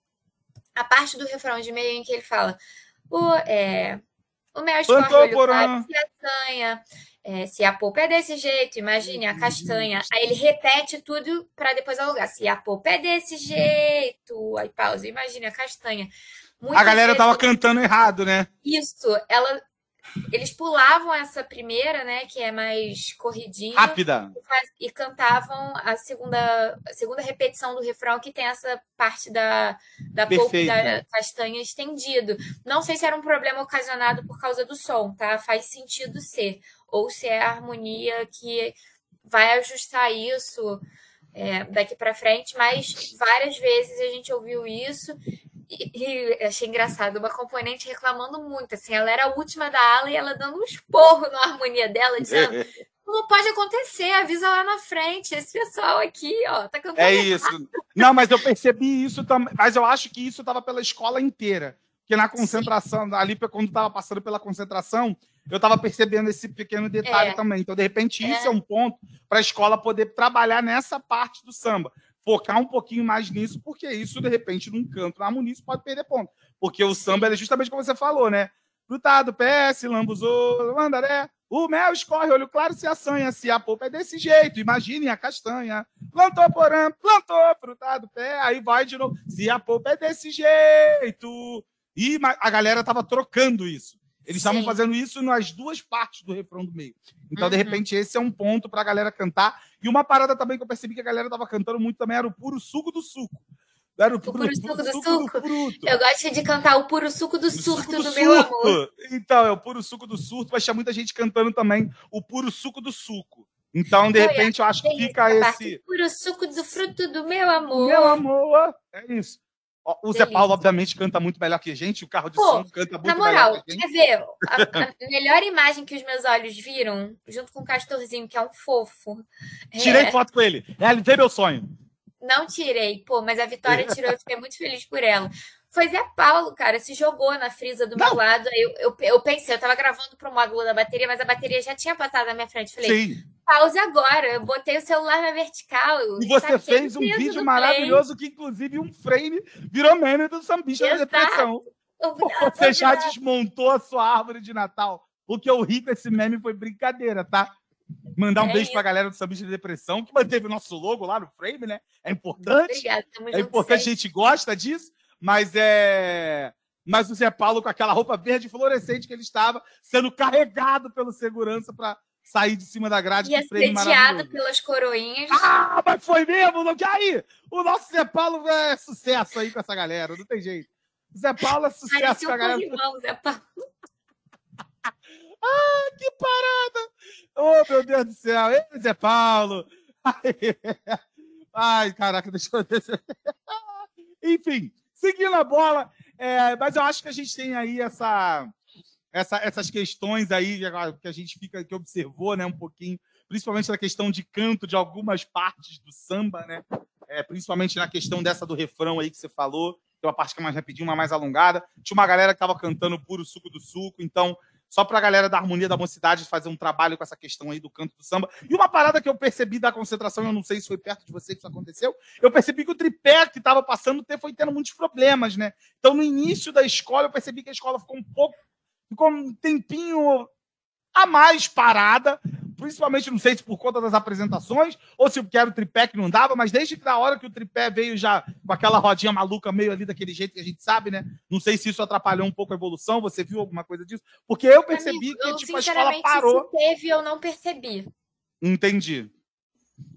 a parte do refrão de meio em que ele fala o, é, o olho claro, se assanha, é, se a polpa é desse jeito, imagine a castanha. Aí ele repete tudo para depois alugar. Se a polpa é desse jeito, aí pausa, imagine a castanha. Muita a galera tava cantando errado, né? Isso, ela eles pulavam essa primeira, né, que é mais corridinha. Rápida. E, e cantavam a segunda, a segunda repetição do refrão, que tem essa parte da, da polpa da castanha estendido. Não sei se era um problema ocasionado por causa do som, tá? Faz sentido ser. Ou se é a harmonia que vai ajustar isso é, daqui para frente, mas várias vezes a gente ouviu isso e, e, achei engraçado, uma componente reclamando muito, assim, ela era a última da ala e ela dando um esporro na harmonia dela, dizendo, não pode acontecer, avisa lá na frente, esse pessoal aqui, ó, tá cantando É isso. Não, mas eu percebi isso também, mas eu acho que isso estava pela escola inteira, porque na concentração, Sim. ali quando estava passando pela concentração, eu estava percebendo esse pequeno detalhe é. também. Então, de repente, isso é, é um ponto para a escola poder trabalhar nessa parte do samba focar um pouquinho mais nisso, porque isso, de repente, num canto na harmonia, pode perder ponto. Porque o samba é justamente como você falou, né? Frutado, PS, lambuzou, mandaré. O mel escorre, olho claro se assanha, se a polpa é desse jeito. Imagine a castanha. Plantou porã, plantou, frutado, pé. Aí vai de novo. Se a polpa é desse jeito. E a galera tava trocando isso. Eles estavam fazendo isso nas duas partes do refrão do meio. Então, de Uhum. repente, esse é um ponto pra galera cantar. E uma parada também que eu percebi que a galera tava cantando muito também era o puro suco do suco. Era o puro, puro suco do suco? Eu gosto de cantar o puro suco do O surto suco do meu surto. amor. Então, é o puro suco do surto, mas tinha muita gente cantando também o puro suco do suco. Então, de Olha, repente, eu acho que fica essa parte, esse. Puro suco do fruto do meu amor. Meu amor, é isso. O Zé. Paulo, obviamente, canta muito melhor que a gente, o carro de Pô, som canta muito Na melhor moral, que a gente. quer ver? A, a melhor imagem que os meus olhos viram, junto com o Castorzinho, que é um fofo. é- Tirei foto com ele. Realizei meu sonho. Não tirei, pô, mas a Vitória tirou, eu fiquei muito feliz por ela. Foi Zé Paulo, cara, se jogou na frisa do meu Não. lado. Aí eu, eu, eu pensei, eu tava gravando pro módulo da bateria, mas a bateria já tinha passado na minha frente. Falei, Sim. pause agora. Eu botei o celular na vertical. E você fez um vídeo maravilhoso que, inclusive, um frame virou meme do sambista da Exato. depressão. play. Você já desmontou a sua árvore de Natal. O que eu ri com esse meme foi brincadeira, tá? Mandar um É beijo isso. pra galera do Sambista de Depressão, que manteve o nosso logo lá no frame, né? É importante. Obrigada, É importante, a gente gosta disso, mas é. Mas o Zé Paulo, com aquela roupa verde fluorescente que ele estava, sendo carregado pelo segurança para sair de cima da grade. E assediado pelas coroinhas. Ah, mas foi mesmo? Não... Aí? O nosso Zé Paulo é sucesso aí com essa galera, não tem jeito. O Zé Paulo é sucesso com a galera. corrimão, Zé Paulo. Que parada! Oh, meu Deus do céu! Ei, Zé Paulo! Ai, Ai, caraca, deixa eu Enfim, seguindo a bola, é, mas eu acho que a gente tem aí essa, essa- essas questões aí que a gente fica que observou, né, um pouquinho, principalmente na questão de canto de algumas partes do samba, né? É, principalmente na questão dessa do refrão aí que você falou, tem uma parte que é mais rapidinho, uma mais alongada. Tinha uma galera que tava cantando puro suco do suco, então só para a galera da harmonia da mocidade fazer um trabalho com essa questão aí do canto do samba. E uma parada que eu percebi da concentração, eu não sei se foi perto de você que isso aconteceu, eu percebi que o tripé que estava passando foi tendo muitos problemas, né? Então, no início da escola, eu percebi que a escola ficou um pouco, ficou um tempinho a mais parada, principalmente, não sei se por conta das apresentações, ou se porque era o tripé que não dava, mas desde que na hora que o tripé veio já com aquela rodinha maluca meio ali daquele jeito que a gente sabe, né? Não sei se isso atrapalhou um pouco a evolução, você viu alguma coisa disso? Porque eu percebi Amigo, que eu, tipo, a escola parou. se teve, eu não percebi. Entendi.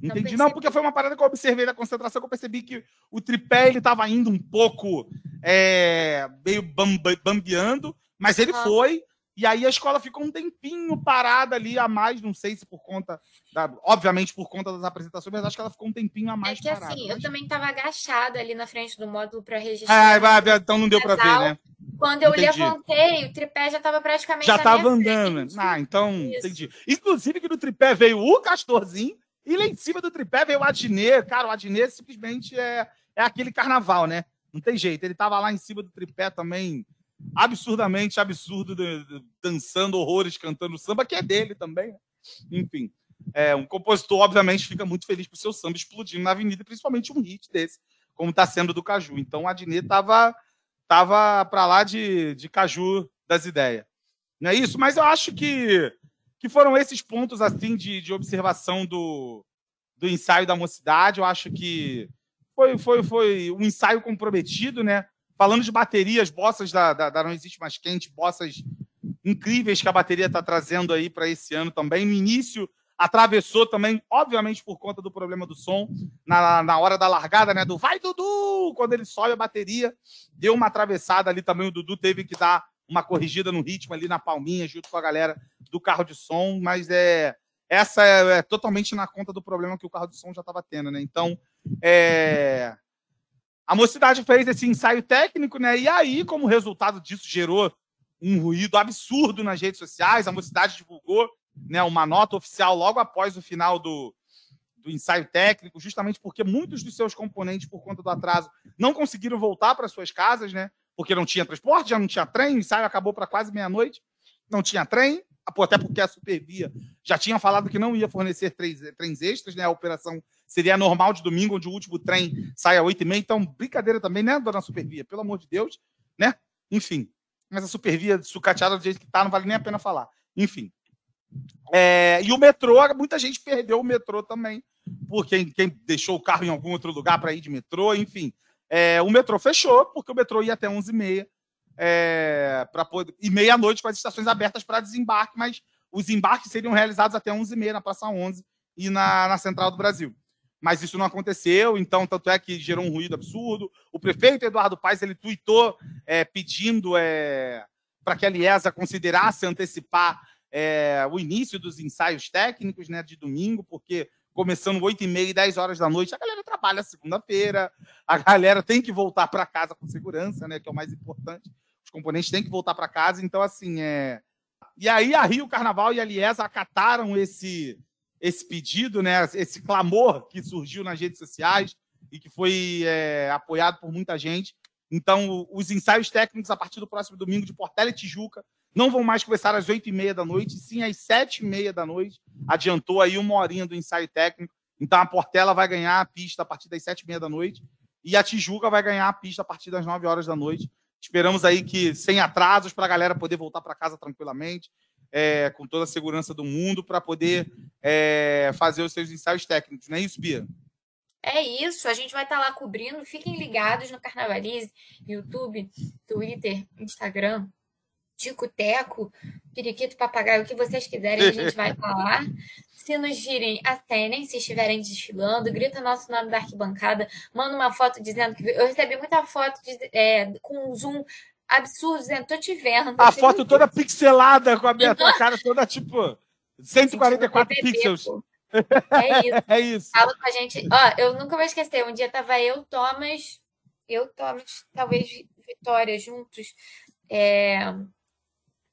Não Entendi. Não, percebi. porque foi uma parada que eu observei da concentração que eu percebi que o tripé ele estava indo um pouco é, meio bambeando, mas ele foi. E aí a escola ficou um tempinho parada ali a mais, não sei se por conta, da, obviamente por conta das apresentações, mas acho que ela ficou um tempinho a É mais que parada. assim, eu também tava agachada ali na frente do módulo para registrar. Ah, então não deu para ver, né? Quando eu entendi. levantei, o tripé já tava praticamente Já estava andando. frente. Ah, então, Isso. entendi. Inclusive que no tripé veio o Castorzinho e lá em cima do tripé veio o Adnê. Cara, o Adnê simplesmente é, é aquele carnaval, né? Não tem jeito. Ele tava lá em cima do tripé também, absurdamente absurdo, dançando horrores, cantando samba, que é dele também. né? Enfim, é, um compositor, obviamente, fica muito feliz com o seu samba explodindo na avenida, principalmente um hit desse, como está sendo do Caju. Então, o Adnê tava, tava para lá de, de Caju das ideias. Não é isso? Mas eu acho que, que foram esses pontos assim de, de observação do, do ensaio da mocidade. Eu acho que foi, foi, foi um ensaio comprometido, né? Falando de baterias, bossas da, da, da Não Existe Mais Quente, bossas incríveis que a bateria está trazendo aí para esse ano também. No início, atravessou também, obviamente por conta do problema do som, na, na hora da largada, né? Do vai, Dudu! Quando ele sobe a bateria, deu uma atravessada ali também. O Dudu teve que dar uma corrigida no ritmo ali na palminha, junto com a galera do carro de som, mas é essa é, é totalmente na conta do problema que o carro de som já estava tendo, né? Então, é, a mocidade fez esse ensaio técnico, né? E aí, como resultado disso, gerou um ruído absurdo nas redes sociais. A mocidade divulgou né, uma nota oficial logo após o final do, do ensaio técnico, justamente porque muitos dos seus componentes, por conta do atraso, não conseguiram voltar para suas casas, né? Porque não tinha transporte, já não tinha trem, o ensaio acabou para quase meia-noite, não tinha trem, até porque a Supervia já tinha falado que não ia fornecer trens, trens extras, né? A operação seria normal de domingo, onde o último trem sai às 8h30. Então, brincadeira também, né, dona Supervia? Pelo amor de Deus, né? Enfim. Mas a Supervia sucateada do jeito que tá, não vale nem a pena falar. Enfim. É, e o metrô, muita gente perdeu o metrô também, porque quem deixou o carro em algum outro lugar para ir de metrô, enfim. É, o metrô fechou, porque o metrô ia até 11h30 é. E meia-noite com as estações abertas para desembarque, mas os embarques seriam realizados até 11h30 na Praça 11 e na, na Central do Brasil. Mas isso não aconteceu, então, tanto é que gerou um ruído absurdo. O prefeito Eduardo Paes ele tuitou é, pedindo é, para que a Liesa considerasse antecipar é, o início dos ensaios técnicos né, de domingo, porque começando 8 e meia e 10 horas da noite, a galera trabalha segunda-feira, a galera tem que voltar para casa com segurança, né, que é o mais importante. Os componentes têm que voltar para casa, então, assim, é. E aí a Rio Carnaval e a Liesa acataram esse, esse pedido, né, esse clamor que surgiu nas redes sociais e que foi é, apoiado por muita gente. Então, os ensaios técnicos a partir do próximo domingo de Portela e Tijuca não vão mais começar às oito e meia da noite, sim às sete e meia da noite. Adiantou aí uma horinha do ensaio técnico. Então, a Portela vai ganhar a pista a partir das sete e meia da noite e a Tijuca vai ganhar a pista a partir das nove horas da noite. Esperamos aí que sem atrasos para a galera poder voltar para casa tranquilamente, é, com toda a segurança do mundo, para poder é, fazer os seus ensaios técnicos. Não é isso, Bia? É isso, a gente vai estar tá lá cobrindo. Fiquem ligados no Carnavalize, YouTube, Twitter, Instagram, Tico Teco, Periquito Papagaio, o que vocês quiserem, a gente vai falar. Se nos virem, acenem, se estiverem desfilando, grita nosso nome da arquibancada, manda uma foto dizendo que. Eu recebi muita foto de, é, com zoom absurdo, dizendo, tô te vendo. A foto toda pixelada com a minha então... cara toda tipo 144 pixels. Pô. É isso. é isso. Fala com a gente. Ó, eu nunca vou esquecer. Um dia tava eu, Thomas, eu, Thomas, talvez Vitória juntos. É...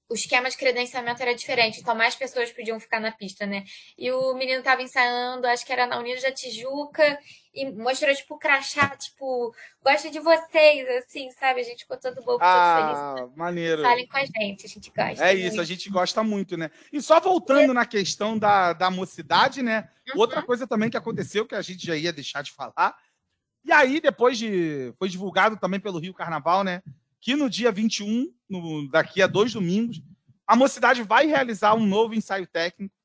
O esquema de credenciamento era diferente, então mais pessoas podiam ficar na pista, né? E o menino tava ensaiando, acho que era na Unidos da Tijuca, e mostrou, tipo, o crachá, tipo, gosto de vocês, assim, sabe? A gente ficou todo bobo, ah, todo feliz. maneiro. Falem com a gente, a gente gosta. É muito. isso, a gente gosta muito, né? E só voltando é. na questão da, da mocidade, né? Uhum. Outra coisa também que aconteceu, que a gente já ia deixar de falar, e aí depois de... foi divulgado também pelo Rio Carnaval, né? Que no dia 21, no, daqui a dois domingos, a mocidade vai realizar um novo ensaio técnico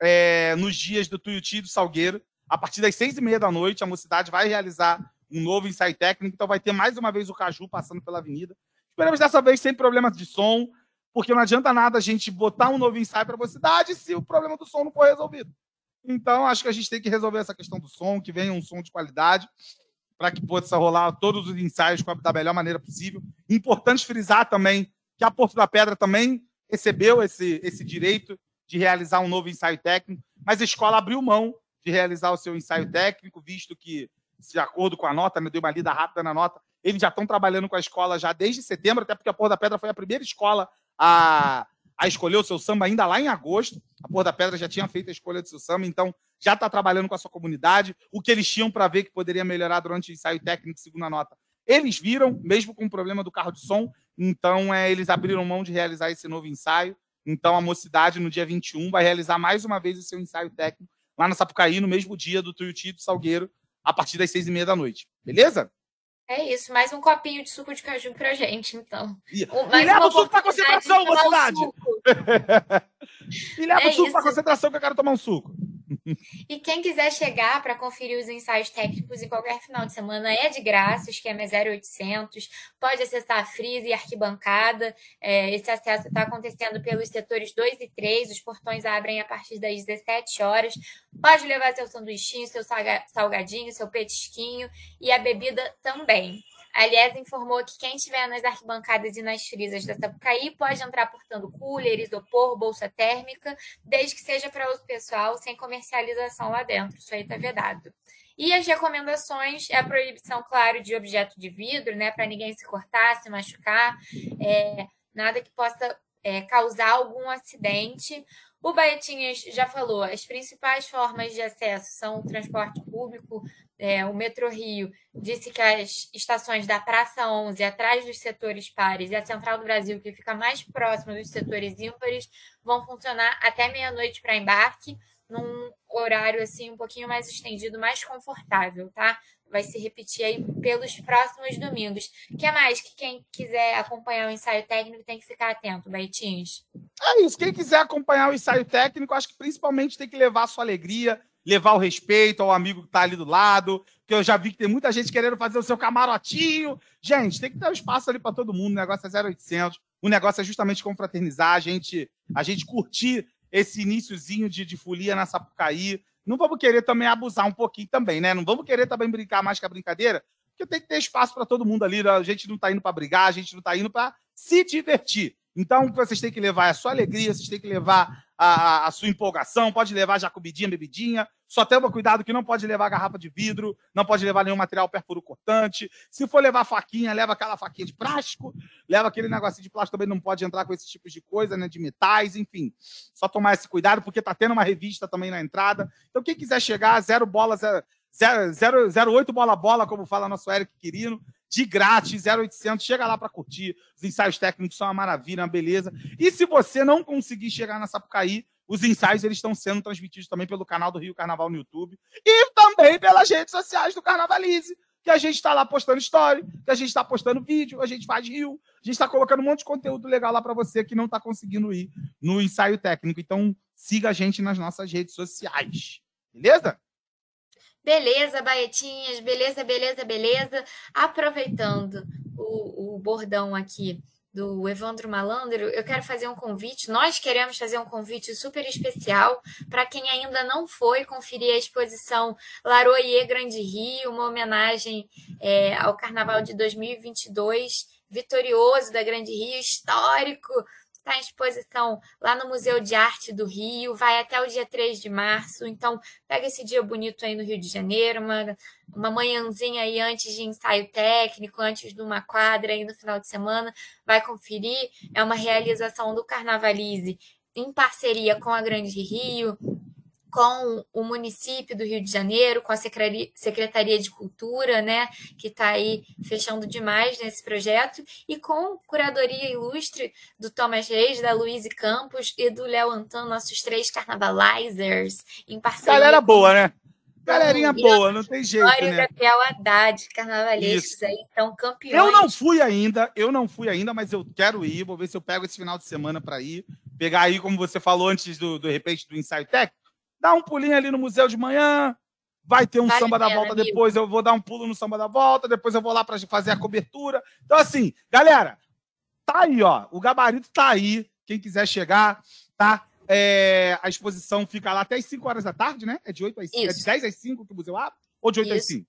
é, nos dias do Tuiuti e do Salgueiro, a partir das seis e meia da noite, a mocidade vai realizar um novo ensaio técnico, então vai ter mais uma vez o Caju passando pela avenida. Esperamos dessa vez sem problemas de som, porque não adianta nada a gente botar um novo ensaio para a mocidade se o problema do som não for resolvido. Então, acho que a gente tem que resolver essa questão do som, que venha um som de qualidade, para que possa rolar todos os ensaios da melhor maneira possível. Importante frisar também que a Porto da Pedra também recebeu esse, esse direito de realizar um novo ensaio técnico, mas a escola abriu mão de realizar o seu ensaio técnico, visto que, de acordo com a nota, né, deu uma lida rápida na nota, eles já estão trabalhando com a escola já desde setembro, até porque a Porra da Pedra foi a primeira escola a, a escolher o seu samba ainda lá em agosto. A Porra da Pedra já tinha feito a escolha do seu samba, então já está trabalhando com a sua comunidade. O que eles tinham para ver que poderia melhorar durante o ensaio técnico, segundo a nota, eles viram, mesmo com o problema do carro de som. Então, é, eles abriram mão de realizar esse novo ensaio. Então, a mocidade, no dia 21, vai realizar mais uma vez o seu ensaio técnico lá na Sapucaí, no mesmo dia do Tuiuti do Salgueiro, a partir das seis e meia da noite. Beleza? É isso, mais um copinho de suco de caju pra gente, então. E, mais e leva o suco pra concentração, mocidade! e leva é o suco isso. pra concentração que eu quero tomar um suco. E quem quiser chegar para conferir os ensaios técnicos em qualquer final de semana é de graça, o esquema é 0800. Pode acessar a Freeze e Arquibancada. É, esse acesso está acontecendo pelos setores 2 e 3. Os portões abrem a partir das 17 horas. Pode levar seu sanduichinho, seu salgadinho, seu petisquinho e a bebida também. Aliás, informou que quem estiver nas arquibancadas e nas frisas da Sapucaí pode entrar portando cooler, isopor, bolsa térmica, desde que seja para uso pessoal, sem comercialização lá dentro. Isso aí está vedado. E as recomendações é a proibição, claro, de objeto de vidro, né? Para ninguém se cortar, se machucar, é, nada que possa é, causar algum acidente. O Baetinhas já falou, as principais formas de acesso são o transporte público, é, o Metro Rio disse que as estações da Praça 11, atrás dos setores pares, e a Central do Brasil, que fica mais próxima dos setores ímpares, vão funcionar até meia-noite para embarque, num horário assim um pouquinho mais estendido, mais confortável, tá? Vai se repetir aí pelos próximos domingos. Que mais que quem quiser acompanhar o ensaio técnico tem que ficar atento, Baitins? É isso. Quem quiser acompanhar o ensaio técnico, acho que principalmente tem que levar a sua alegria, levar o respeito ao amigo que está ali do lado, que eu já vi que tem muita gente querendo fazer o seu camarotinho. Gente, tem que ter um espaço ali para todo mundo, o negócio é 0800, o negócio é justamente confraternizar, a gente, a gente curtir esse iníciozinho de, de folia na Sapucaí. Não vamos querer também abusar um pouquinho também, né? Não vamos querer também brincar mais que a brincadeira, porque tem que ter espaço para todo mundo ali. Né? A gente não está indo para brigar, a gente não está indo para se divertir. Então, vocês têm que levar a sua alegria, vocês têm que levar a, a, sua empolgação, pode levar já comidinha, bebidinha. Só toma cuidado que não pode levar garrafa de vidro, não pode levar nenhum material perfuro cortante. Se for levar faquinha, leva aquela faquinha de plástico, leva aquele negocinho de plástico também, não pode entrar com esses tipos de coisa, né? De metais, enfim. Só tomar esse cuidado, porque tá tendo uma revista também na entrada. Então, quem quiser chegar, zero bola, zero, zero, zero, oito bola bola, como fala nosso Eric Quirino de grátis, 0800, chega lá para curtir. Os ensaios técnicos são uma maravilha, uma beleza. E se você não conseguir chegar na Sapucaí, os ensaios eles estão sendo transmitidos também pelo canal do Rio Carnaval no YouTube e também pelas redes sociais do Carnavalize, que a gente está lá postando story, que a gente está postando vídeo, a gente faz rio, a gente está colocando um monte de conteúdo legal lá para você que não está conseguindo ir no ensaio técnico. Então, siga a gente nas nossas redes sociais. Beleza? Beleza, Baetinhas, beleza, beleza, beleza. Aproveitando o, o bordão aqui do Evandro Malandro, eu quero fazer um convite. Nós queremos fazer um convite super especial para quem ainda não foi conferir a exposição Laroie Grande Rio, uma homenagem é, ao Carnaval de 2022, vitorioso da Grande Rio, histórico está em exposição lá no Museu de Arte do Rio, vai até o dia 3 de março. Então, pega esse dia bonito aí no Rio de Janeiro, uma, uma manhãzinha aí antes de ensaio técnico, antes de uma quadra aí no final de semana, vai conferir. É uma realização do Carnavalize em parceria com a Grande Rio, com o município do Rio de Janeiro, com a Secretaria de Cultura, né, que está aí fechando demais nesse projeto, e com curadoria ilustre do Thomas Reis, da Luíse Campos e do Léo Antônio, nossos três carnavalizers, em parceria. Galera boa, né? Galerinha boa, não tem jeito, né? Gabriel Haddad, carnavalescos aí, então campeões. Eu não fui ainda, eu não fui ainda, mas eu quero ir, vou ver se eu pego esse final de semana para ir, pegar aí, como você falou antes do, do repente do ensaio técnico, dá um pulinho ali no museu de manhã, vai ter um vale samba da volta amigo. depois, eu vou dar um pulo no samba da volta, depois eu vou lá para fazer a cobertura. Então, assim, galera, tá aí, ó. O gabarito tá aí. Quem quiser chegar, tá? É, a exposição fica lá até as 5 horas da tarde, né? É de 8 às 5. É de 10 às 5 que o museu abre? Ou de 8 Isso. às 5?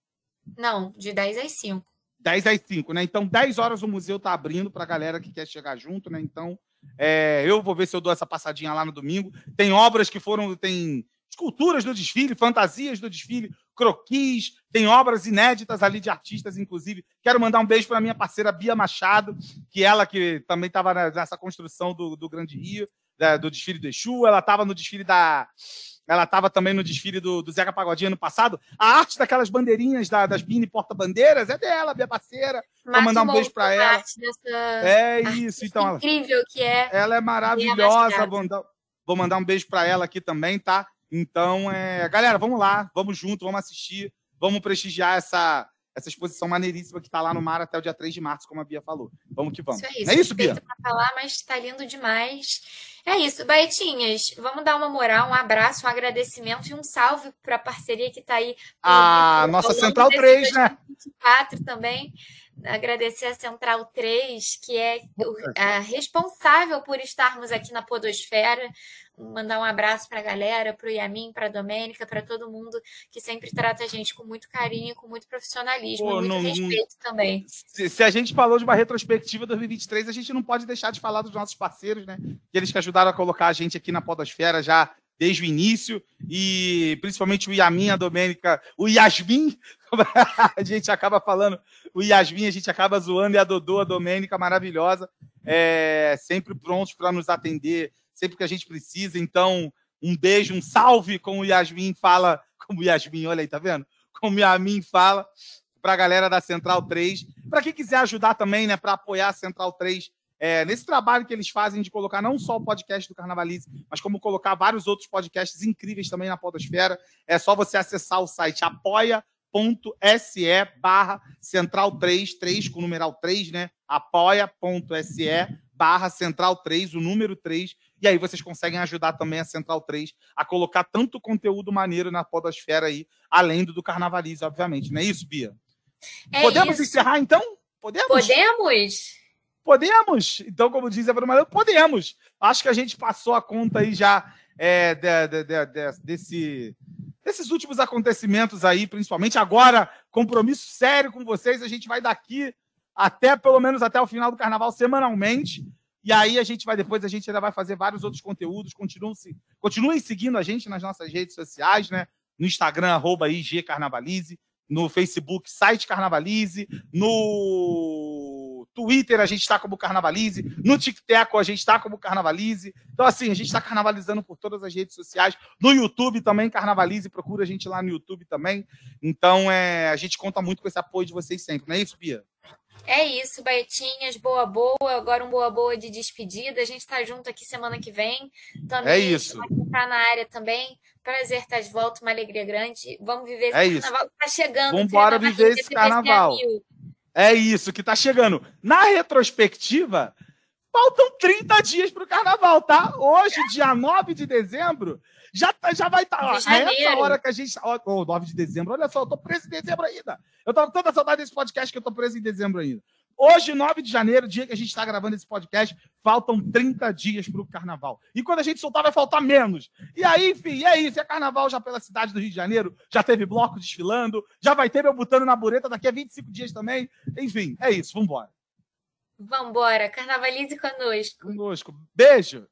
Não, de 10 às 5. 10 às 5, né? Então, 10 horas o museu tá abrindo para a galera que quer chegar junto, né? Então, é, eu vou ver se eu dou essa passadinha lá no domingo. Tem obras que foram. Tem esculturas do desfile, fantasias do desfile, croquis, tem obras inéditas ali de artistas, inclusive. Quero mandar um beijo para minha parceira Bia Machado, que ela que também estava nessa construção do, do Grande Rio, da, do desfile do Exu, ela estava no desfile da. Ela estava também no desfile do, do Zeca Pagodinho ano passado. A arte daquelas bandeirinhas da, das mini porta-bandeiras é dela, minha parceira. Vou mandar um beijo para ela. É isso, então. Incrível que é. Ela é maravilhosa. Vou mandar, vou mandar um beijo para ela aqui também, tá? Então, é, galera, vamos lá, vamos junto, vamos assistir, vamos prestigiar essa, essa exposição maneiríssima que está lá no mar até o dia 3 de março, como a Bia falou. Vamos que vamos. Isso é isso, é isso Bia? para falar, mas está lindo demais. É isso, Baetinhas, vamos dar uma moral, um abraço, um agradecimento e um salve para a parceria que está aí. A nossa Central 3, né? 2024 também agradecer a Central 3, que é a responsável por estarmos aqui na Podosfera. Mandar um abraço para a galera, para o Yamin, para a Domênica, para todo mundo que sempre trata a gente com muito carinho, com muito profissionalismo, Pô, muito não, respeito também. Se, se, a gente falou de uma retrospectiva 2023, a gente não pode deixar de falar dos nossos parceiros, né? Eles que ajudaram a colocar a gente aqui na Podosfera já desde o início, e principalmente o Yamin, a Domênica, o Yasmin, a gente acaba falando, o Yasmin, a gente acaba zoando, e a Dodô, a Domênica, maravilhosa, é, sempre prontos para nos atender, sempre que a gente precisa. Então, um beijo, um salve, como o Yasmin fala, como o Yasmin, olha aí, tá vendo? Como o Yamin fala, para a galera da Central 3. Para quem quiser ajudar também, né, para apoiar a Central 3 é, nesse trabalho que eles fazem de colocar não só o podcast do Carnavalize, mas como colocar vários outros podcasts incríveis também na Podosfera, é só você acessar o site apoia.se barra central 3, 3 com o numeral 3, né? apoia.se barra central 3, o número 3, E aí vocês conseguem ajudar também a Central 3 a colocar tanto conteúdo maneiro na podosfera aí, além do do Carnavalize, obviamente. Não é isso, Bia? É Podemos isso. encerrar, então? Podemos? Podemos? Podemos. Então, como diz a Bruna, podemos. Acho que a gente passou a conta aí já é, de- de- de- de- desse, desses últimos acontecimentos aí, principalmente agora, compromisso sério com vocês. A gente vai daqui até, pelo menos até o final do carnaval, semanalmente. E aí a gente vai depois, a gente ainda vai fazer vários outros conteúdos. Continuem, continuem seguindo a gente nas nossas redes sociais, né? No Instagram, arroba IG Carnavalize, no Facebook, site Carnavalize, no Twitter a gente está como Carnavalize, no TikTok a gente está como Carnavalize. Então, assim, a gente está carnavalizando por todas as redes sociais. No YouTube também, Carnavalize, procura a gente lá no YouTube também. Então, é, a gente conta muito com esse apoio de vocês sempre, não é isso, Bia? É isso, Baetinhas, boa boa. Agora um boa boa de despedida. A gente tá junto aqui semana que vem. Também É isso. Tá na área também. Prazer estar de volta, uma alegria grande. Vamos viver esse É isso. carnaval que tá chegando. Treina viver esse carnaval. mil. É isso que tá chegando. Na retrospectiva, faltam 30 dias para o carnaval, tá? Hoje, dia 9 de dezembro, já, tá- já vai estar. De a essa hora que a gente. Ó, ó, 9 de dezembro, olha só, eu tô preso em dezembro ainda. Eu tava com tanta saudade desse podcast que eu tô preso em dezembro ainda. Hoje, 9 de janeiro, dia que a gente está gravando esse podcast, faltam 30 dias para o carnaval. E quando a gente soltar, vai faltar menos. E aí, enfim, é isso. É carnaval já pela cidade do Rio de Janeiro. Já teve bloco desfilando. Já vai ter meu botando na bureta daqui a 25 dias também. Enfim, é isso. Vambora. Vambora, carnavalize conosco. Conosco. Beijo.